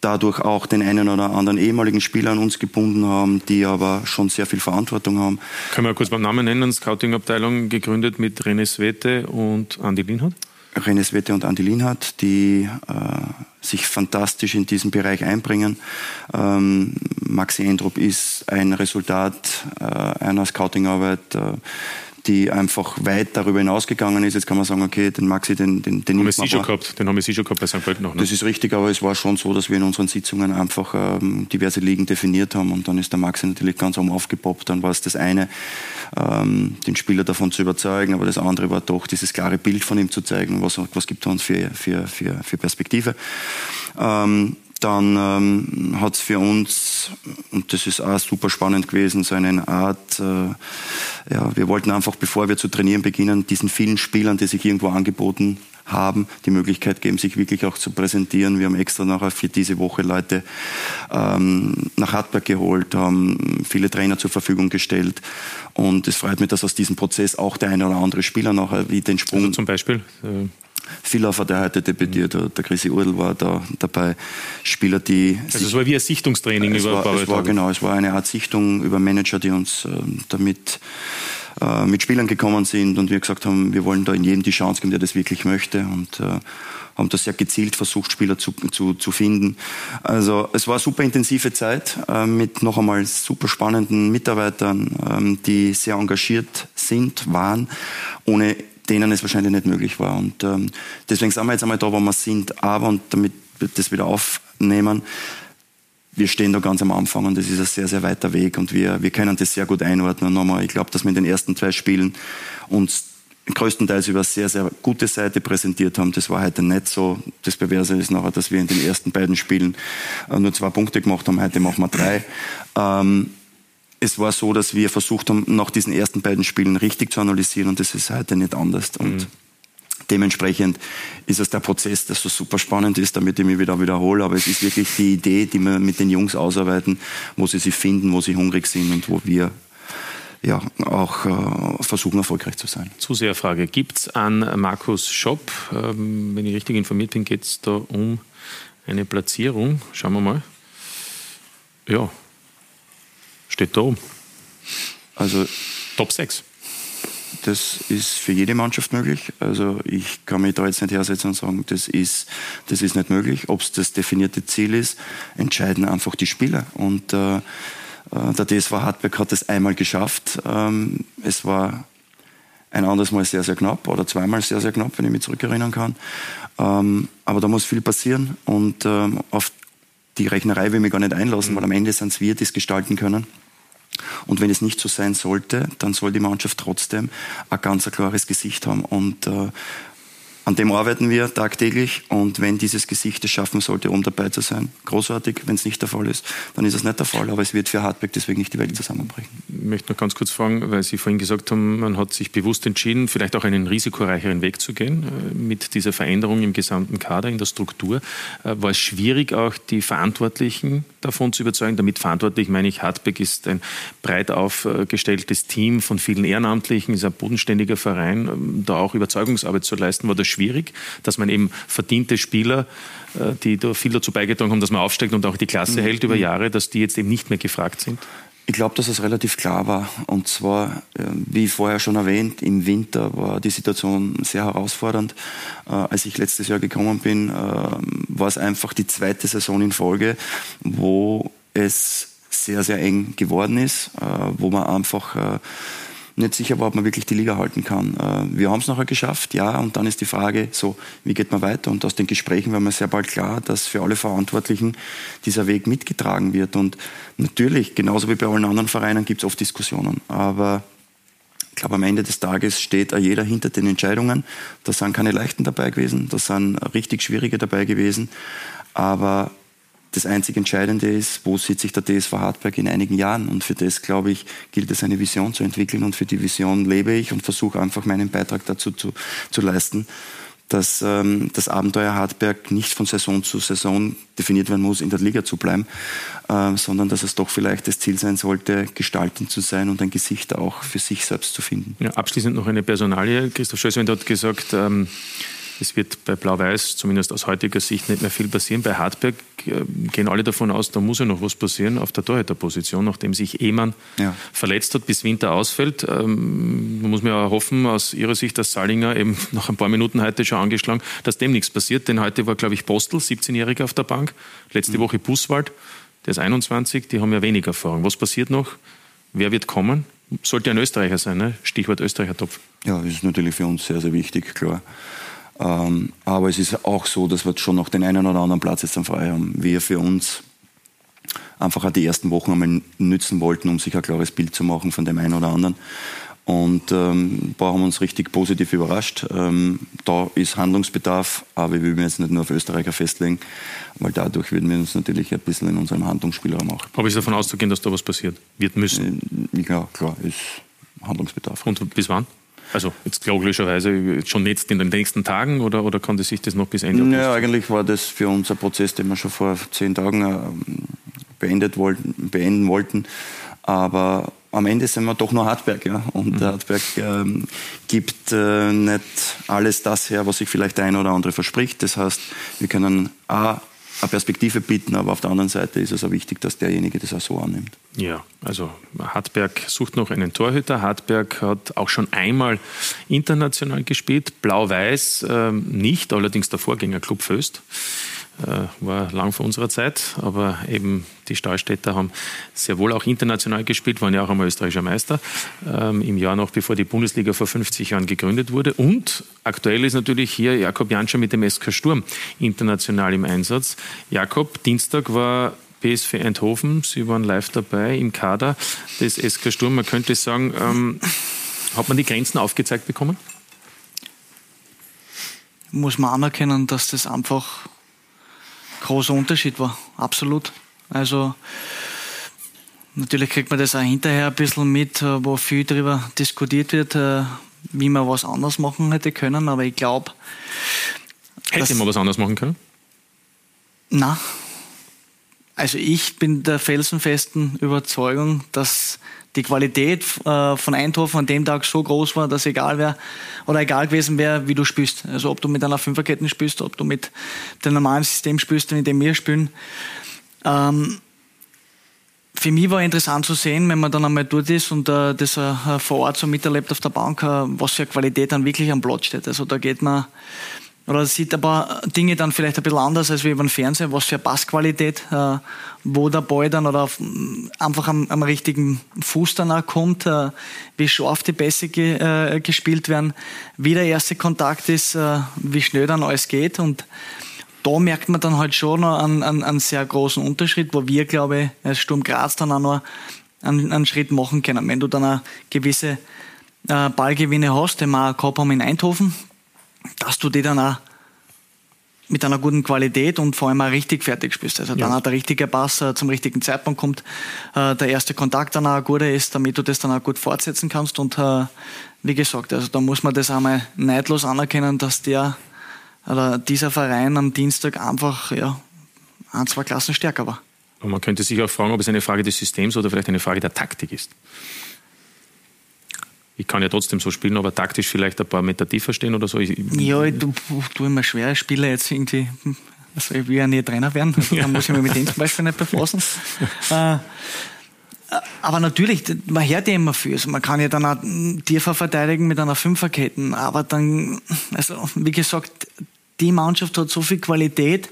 S16: dadurch auch den einen oder anderen ehemaligen Spieler an uns gebunden haben, die aber schon sehr viel Verantwortung haben.
S4: Können wir kurz beim Namen nennen? Scouting-Abteilung gegründet mit René Svete und Andi Linhardt?
S16: René Svete und Andi Linhardt, die äh, sich fantastisch in diesem Bereich einbringen. Ähm, Maxi Endrup ist ein Resultat äh, einer Scoutingarbeit, äh, die einfach weit darüber hinausgegangen ist. Jetzt kann man sagen, okay, den Maxi, den, den, den
S4: haben wir Sie schon gehabt. Den haben wir Sie schon gehabt bei St. Pölten noch. Ne?
S16: Das ist richtig, aber es war schon so, dass wir in unseren Sitzungen einfach ähm, diverse Ligen definiert haben und dann ist der Maxi natürlich ganz oben aufgepoppt. Dann war es das eine, ähm, den Spieler davon zu überzeugen, aber das andere war doch dieses klare Bild von ihm zu zeigen, was, was gibt er uns für, für, für, für Perspektive. Ähm, dann ähm, hat es für uns, und das ist auch super spannend gewesen, so eine Art, äh, ja, wir wollten einfach, bevor wir zu trainieren beginnen, diesen vielen Spielern, die sich irgendwo angeboten haben, die Möglichkeit geben, sich wirklich auch zu präsentieren. Wir haben extra nachher für diese Woche Leute ähm, nach Hartberg geholt, haben viele Trainer zur Verfügung gestellt. Und es freut mich, dass aus diesem Prozess auch der eine oder andere Spieler nachher wie den Sprung.
S4: Also zum Beispiel? Äh
S16: Villhofer, der heute debütiert hat, der Chrissy Urdl war da dabei. Spieler, die.
S4: Also es war wie ein Sichtungstraining
S16: es
S4: über
S16: war, es war Genau, es war eine Art Sichtung über Manager, die uns äh, damit äh, mit Spielern gekommen sind und wir gesagt haben, wir wollen da in jedem die Chance geben, der das wirklich möchte und äh, haben da sehr gezielt versucht, Spieler zu, zu, zu finden. Also es war eine super intensive Zeit äh, mit noch einmal super spannenden Mitarbeitern, ähm, die sehr engagiert sind, waren, ohne denen es wahrscheinlich nicht möglich war. Und ähm, deswegen sind wir jetzt einmal da, wo wir sind. Aber, und damit wir das wieder aufnehmen, wir stehen da ganz am Anfang und das ist ein sehr, sehr weiter Weg und wir, wir können das sehr gut einordnen. Und nochmal, ich glaube, dass wir in den ersten zwei Spielen uns größtenteils über sehr, sehr gute Seite präsentiert haben. Das war heute nicht so. Das Perverse ist nachher, dass wir in den ersten beiden Spielen äh, nur zwei Punkte gemacht haben. Heute machen wir drei. Ähm, es war so, dass wir versucht haben, nach diesen ersten beiden Spielen richtig zu analysieren und das ist heute nicht anders. Und mhm. dementsprechend ist es der Prozess, der so super spannend ist, damit ich mich wieder wiederhole. Aber es ist wirklich die Idee, die wir mit den Jungs ausarbeiten, wo sie sich finden, wo sie hungrig sind und wo wir ja, auch äh, versuchen, erfolgreich zu sein.
S4: Zuseherfrage. Gibt es an Markus Schopp, ähm, wenn ich richtig informiert bin, geht es da um eine Platzierung. Schauen wir mal. Ja, Steht da oben.
S16: Also
S4: Top 6.
S16: Das ist für jede Mannschaft möglich. Also ich kann mich da jetzt nicht hersetzen und sagen, das ist, das ist nicht möglich. Ob es das definierte Ziel ist, entscheiden einfach die Spieler. Und äh, äh der DSV Hartberg hat es einmal geschafft. Ähm, es war ein anderes Mal sehr, sehr knapp oder zweimal sehr, sehr knapp, wenn ich mich zurückerinnern kann. Ähm, aber da muss viel passieren und ähm, auf die Rechnerei will ich mich gar nicht einlassen, mhm. weil am Ende sind es wir, die es gestalten können. Und wenn es nicht so sein sollte, dann soll die Mannschaft trotzdem ein ganz klares Gesicht haben. Und äh, an dem arbeiten wir tagtäglich und wenn dieses Gesicht es schaffen sollte, um dabei zu sein, großartig. Wenn es nicht der Fall ist, dann ist es nicht der Fall, aber es wird für Hartberg deswegen nicht die Welt zusammenbrechen.
S4: Ich möchte noch ganz kurz fragen, weil Sie vorhin gesagt haben, man hat sich bewusst entschieden, vielleicht auch einen risikoreicheren Weg zu gehen äh, mit dieser Veränderung im gesamten Kader, in der Struktur. Äh, war es schwierig, auch die Verantwortlichen davon zu überzeugen? Damit verantwortlich meine ich, Hartberg ist ein breit aufgestelltes Team von vielen Ehrenamtlichen, ist ein bodenständiger Verein, ähm, da auch Überzeugungsarbeit zu leisten. War das schwierig, dass man eben verdiente Spieler, äh, die da viel dazu beigetragen haben, dass man aufsteigt und auch die Klasse mhm. hält über Jahre, dass die jetzt eben nicht mehr gefragt sind?
S16: Ich glaube, dass es relativ klar war. Und zwar, äh, wie vorher schon erwähnt, im Winter war die Situation sehr herausfordernd. Äh, als ich letztes Jahr gekommen bin, war es einfach die zweite Saison in Folge, wo es sehr, sehr eng geworden ist, wo man einfach nicht sicher war, ob man wirklich die Liga halten kann. Äh, wir haben es nachher geschafft, ja, und dann ist die Frage, so, wie geht man weiter? Und aus den Gesprächen war mir sehr bald klar, dass für alle Verantwortlichen dieser Weg mitgetragen wird. Und natürlich, genauso wie bei allen anderen Vereinen, gibt es oft Diskussionen. Aber ich glaube, am Ende des Tages steht jeder hinter den Entscheidungen. Da sind keine leichten dabei gewesen, da sind richtig schwierige dabei gewesen. Aber das einzig Entscheidende ist, wo sieht sich der DSV Hartberg in einigen Jahren? Und für das, glaube ich, gilt es, eine Vision zu entwickeln. Und für die Vision lebe ich und versuche einfach meinen Beitrag dazu zu, zu leisten, dass ähm, das Abenteuer Hartberg nicht von Saison zu Saison definiert werden muss, in der Liga zu bleiben, äh, sondern dass es doch vielleicht das Ziel sein sollte, gestaltend zu sein und ein Gesicht auch für sich selbst zu finden.
S4: Ja, abschließend noch eine Personalie. Christoph Schösswind hat gesagt, ähm, es wird bei Blau-Weiß zumindest aus heutiger Sicht nicht mehr viel passieren. Bei Hartberg äh, gehen alle davon aus, da muss ja noch was passieren auf der Torhüterposition, nachdem sich Ehmann ja. verletzt hat, bis Winter ausfällt. Ähm, man muss mir auch hoffen, aus Ihrer Sicht, dass Salinger eben *laughs* nach ein paar Minuten heute schon angeschlagen, dass dem nichts passiert. Denn heute war, glaube ich, Postel, 17-Jähriger auf der Bank. Letzte mhm. Woche Buswald, der ist 21, die haben ja wenig Erfahrung. Was passiert noch? Wer wird kommen? Sollte ein Österreicher sein, ne? Stichwort Österreicher-Topf.
S16: Ja, das ist natürlich für uns sehr, sehr wichtig, klar. Ähm, aber es ist auch so, dass wir schon noch den einen oder anderen Platz jetzt dann frei haben. Wir für uns einfach auch die ersten Wochen einmal nützen wollten, um sich ein klares Bild zu machen von dem einen oder anderen. Und ähm, da haben wir uns richtig positiv überrascht. Ähm, da ist Handlungsbedarf, aber wir würden jetzt nicht nur auf Österreicher festlegen, weil dadurch würden wir uns natürlich ein bisschen in unserem Handlungsspielraum auch.
S4: Aber ist davon auszugehen, dass da was passiert? Wird müssen?
S16: Äh, ja, klar, ist Handlungsbedarf.
S4: Und bis wann? Also jetzt logischerweise schon jetzt in den nächsten Tagen oder, oder konnte sich das noch bis Ende
S16: August? Ja, eigentlich war das für uns ein Prozess, den wir schon vor zehn Tagen ähm, beendet wollten, beenden wollten. Aber am Ende sind wir doch nur Hartberg. Ja? Und mhm. Hartberg ähm, gibt äh, nicht alles das her, was sich vielleicht der eine oder andere verspricht. Das heißt, wir können A, eine Perspektive bieten, aber auf der anderen Seite ist es auch wichtig, dass derjenige das auch so annimmt.
S4: Ja, also Hartberg sucht noch einen Torhüter. Hartberg hat auch schon einmal international gespielt, blau-weiß äh, nicht, allerdings der Vorgängerclub Föst. Äh, war lang vor unserer Zeit, aber eben die Stahlstädter haben sehr wohl auch international gespielt, waren ja auch einmal österreichischer Meister, ähm, im Jahr noch bevor die Bundesliga vor 50 Jahren gegründet wurde. Und aktuell ist natürlich hier Jakob Janscher mit dem SK Sturm international im Einsatz. Jakob, Dienstag war PSV Eindhoven, Sie waren live dabei im Kader des SK Sturm. Man könnte sagen, ähm, hat man die Grenzen aufgezeigt bekommen?
S15: Muss man anerkennen, dass das einfach großer Unterschied war, absolut. Also natürlich kriegt man das auch hinterher ein bisschen mit, äh, wo viel darüber diskutiert wird, äh, wie man was anders machen hätte können, aber ich glaube...
S4: Hätte man was anders machen können?
S15: Na, also ich bin der felsenfesten Überzeugung, dass die Qualität äh, von Eindhoven an dem Tag so groß war, dass egal wer oder egal gewesen wäre, wie du spielst. Also ob du mit einer Fünferkette spielst, ob du mit dem normalen System spielst, in dem wir spielen. Ähm, für mich war interessant zu sehen, wenn man dann einmal dort ist und äh, das äh, vor Ort so miterlebt auf der Bank, äh, was für Qualität dann wirklich am Platz steht. Also da geht man oder sieht ein paar Dinge dann vielleicht ein bisschen anders als wie über den Fernseher, was für Passqualität, äh, wo der Ball dann oder auf, einfach am, am, richtigen Fuß dann auch kommt, äh, wie scharf die Pässe ge, äh, gespielt werden, wie der erste Kontakt ist, äh, wie schnell dann alles geht und da merkt man dann halt schon einen, einen, einen sehr großen Unterschied, wo wir, glaube ich, als Sturm Graz dann auch noch einen, einen Schritt machen können. Wenn du dann eine gewisse äh, Ballgewinne hast, den wir auch gehabt haben in Eindhoven, dass du die dann auch mit einer guten Qualität und vor allem auch richtig fertig spielst. Also dann ja. auch der richtige Pass äh, zum richtigen Zeitpunkt kommt, äh, der erste Kontakt dann auch ein guter ist, damit du das dann auch gut fortsetzen kannst. Und äh, wie gesagt, also da muss man das einmal neidlos anerkennen, dass der oder dieser Verein am Dienstag einfach ja, ein, zwei Klassen stärker war.
S4: Und man könnte sich auch fragen, ob es eine Frage des Systems oder vielleicht eine Frage der Taktik ist ich kann ja trotzdem so spielen, aber taktisch vielleicht ein paar Meter tiefer stehen oder so. Ich,
S15: ja, ich tue immer schwere Spieler jetzt irgendwie. Also ich will ja nie Trainer werden, da muss ich mich mit denen zum Beispiel nicht befassen. *laughs* Äh, aber natürlich, man hört ja immer viel. Also man kann ja dann auch tiefer verteidigen mit einer Fünferketten. Aber dann, also wie gesagt, die Mannschaft hat so viel Qualität,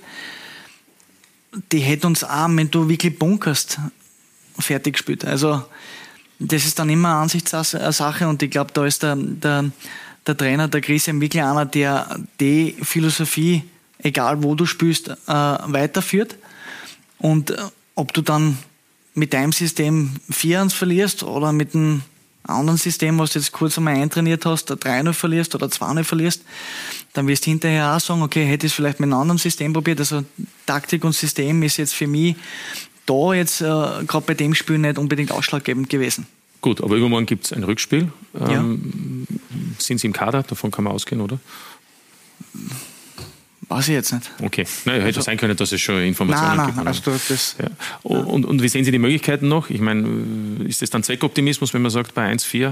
S15: die hätte uns auch, wenn du wirklich bunkerst, fertig gespielt. Also das ist dann immer Ansichtssache und ich glaube, da ist der, der, der Trainer, der Christian wirklich einer, der die Philosophie, egal wo du spielst, äh, weiterführt. Und äh, ob du dann mit deinem System 4-1 verlierst oder mit einem anderen System, was du jetzt kurz einmal eintrainiert hast, 3-0 verlierst oder 2-0 verlierst, dann wirst du hinterher auch sagen, okay, hätte ich es vielleicht mit einem anderen System probiert. Also Taktik und System ist jetzt für mich da jetzt äh, gerade bei dem Spiel nicht unbedingt ausschlaggebend gewesen.
S4: Gut, aber übermorgen gibt es ein Rückspiel. Ähm, ja. Sind Sie im Kader? Davon kann man ausgehen, oder?
S15: Weiß ich jetzt nicht.
S4: Okay, naja, hätte also, sein können, dass es schon Informationen
S15: nein,
S4: gibt.
S15: Nein, also das,
S4: ja. und, und wie sehen Sie die Möglichkeiten noch? Ich meine, ist das dann Zweckoptimismus, wenn man sagt, bei 1-4 äh,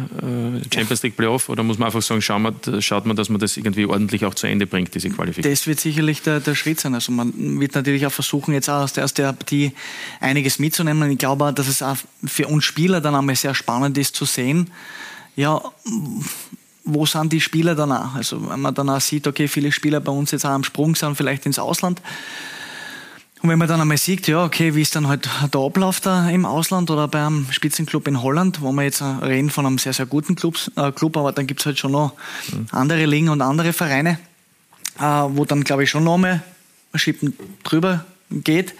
S4: Champions League Playoff, oder muss man einfach sagen, schaut man, schaut man, dass man das irgendwie ordentlich auch zu Ende bringt, diese Qualifikation?
S15: Das wird sicherlich der, der Schritt sein. Also man wird natürlich auch versuchen, jetzt auch aus der, aus der Partie einiges mitzunehmen. Und ich glaube auch, dass es auch für uns Spieler dann einmal sehr spannend ist zu sehen, ja, wo sind die Spieler danach? Also wenn man danach sieht, okay, viele Spieler bei uns jetzt auch am Sprung sind, vielleicht ins Ausland. Und wenn man dann einmal sieht, ja, okay, wie ist dann halt der Ablauf da im Ausland oder beim Spitzenclub in Holland, wo wir jetzt reden von einem sehr, sehr guten Clubs, äh, Club, aber dann gibt es halt schon noch mhm. andere Ligen und andere Vereine, äh, wo dann, glaube ich, schon noch mal Schippen drüber geht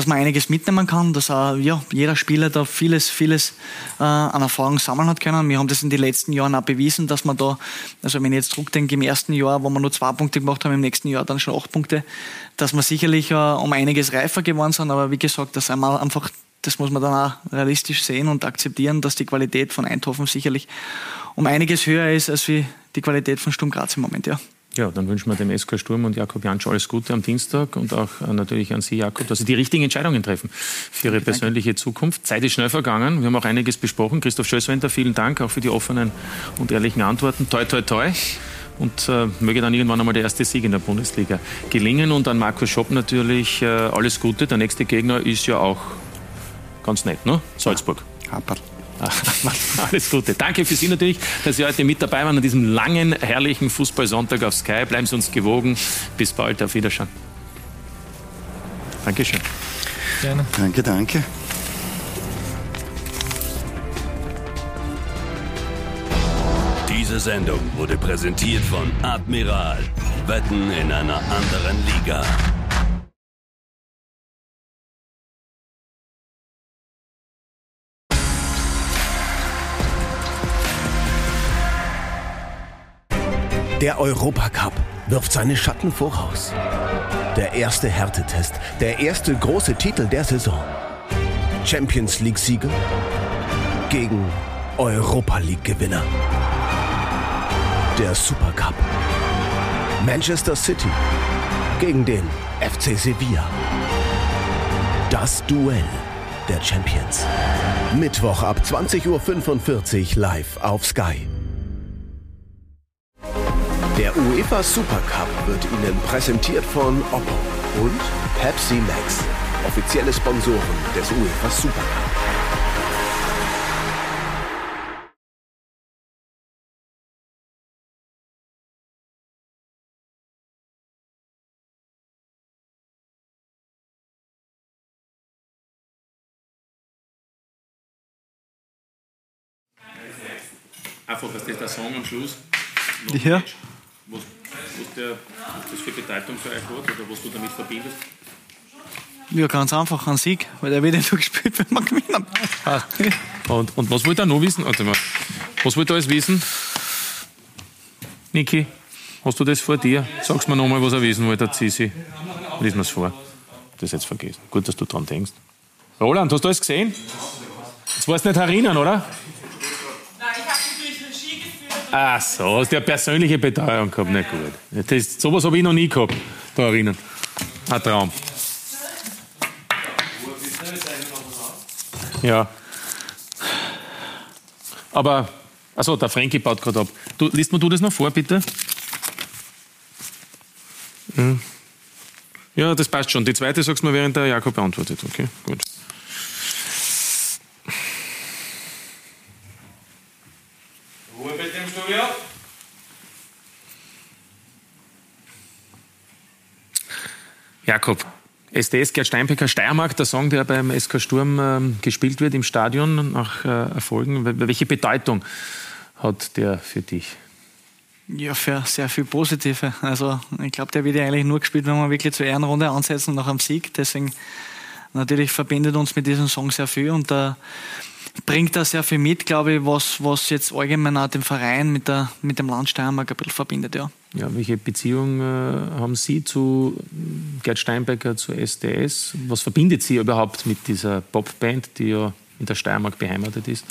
S15: dass man einiges mitnehmen kann, dass auch, ja, jeder Spieler da vieles, vieles äh, an Erfahrung sammeln hat können. Wir haben das in den letzten Jahren auch bewiesen, dass man da, also wenn ich jetzt zurückdenke, im ersten Jahr, wo wir nur zwei Punkte gemacht haben, im nächsten Jahr dann schon acht Punkte, dass wir sicherlich äh, um einiges reifer geworden sind, aber wie gesagt, das einmal einfach das muss man dann auch realistisch sehen und akzeptieren, dass die Qualität von Eindhoven sicherlich um einiges höher ist als wie die Qualität von Sturm Graz im Moment, ja.
S4: Ja, dann wünschen wir dem SK Sturm und Jakob Jansch alles Gute am Dienstag und auch äh, natürlich an Sie, Jakob, dass Sie die richtigen Entscheidungen treffen für Ihre persönliche Zukunft. Zeit ist schnell vergangen. Wir haben auch einiges besprochen. Christoph Schösswender, vielen Dank auch für die offenen und ehrlichen Antworten. Toi, toi, toi. Und äh, möge dann irgendwann einmal der erste Sieg in der Bundesliga gelingen. Und an Markus Schopp natürlich äh, alles Gute. Der nächste Gegner ist ja auch ganz nett, ne? Salzburg.
S27: Ja, *laughs*
S4: Alles Gute. Danke für Sie natürlich, dass Sie heute mit dabei waren an diesem langen, herrlichen Fußballsonntag auf Sky. Bleiben Sie uns gewogen. Bis bald. Auf Wiedersehen. Dankeschön.
S27: Gerne. Danke, danke.
S29: Diese Sendung wurde präsentiert von Admiral. Wetten in einer anderen Liga.
S30: Der Europacup wirft seine Schatten voraus. Der erste Härtetest, der erste große Titel der Saison. Champions League-Sieger gegen Europa League-Gewinner. Der Supercup. Manchester City gegen den FC Sevilla. Das Duell der Champions. Mittwoch ab 20.45 Uhr live auf Sky. Der UEFA Super Cup wird Ihnen präsentiert von Oppo und Pepsi Max, offizielle Sponsoren des UEFA Super Cup.
S4: Einfach, dass das der Song am Schluss.
S15: Ja.
S4: Was, was, der, was das für Bedeutung für euch hat oder was du damit verbindest?
S15: Ja, ganz einfach, ein Sieg, weil der wird ja nur gespielt, wenn wir gewinnen.
S4: Ah. Und, und was wollt ihr noch wissen? Warte mal. Was wollt ihr alles wissen? Niki, hast du das vor dir? Sag's mir nochmal, was er wissen wollte, Sisi. Lies mir's vor. Das jetzt vergessen. Gut, dass du dran denkst. Roland, hast du alles gesehen? Das warst nicht herinnen, oder? Ach so, hast du eine persönliche Betreuung gehabt? Nicht gut. Das, sowas habe ich noch nie gehabt, da erinnern. Ein Traum. Ja. Aber, also der Frankie baut gerade ab. Du, liest mir du das noch vor, bitte? Hm. Ja, das passt schon. Die zweite sagst du mir, während der Jakob beantwortet. Okay, gut. Ruhe bitte im Studio. Jakob, SDS Gerd Steinbecker Steiermark, der Song, der beim SK Sturm ähm, gespielt wird im Stadion nach äh, Erfolgen. Welche Bedeutung hat der für dich?
S15: Ja, für sehr viel Positive. Also ich glaube, der wird ja eigentlich nur gespielt, wenn wir wirklich zur Ehrenrunde ansetzen nach einem Sieg. Deswegen natürlich verbindet uns mit diesem Song sehr viel und da bringt da sehr viel mit, glaube ich, was, was jetzt allgemein auch den Verein mit, der, mit dem Land Steiermark ein bisschen verbindet, ja.
S4: Ja, welche Beziehung äh, haben Sie zu Gerd Steinbecker, zu SDS? Was verbindet Sie überhaupt mit dieser Popband, die ja in der Steiermark beheimatet ist?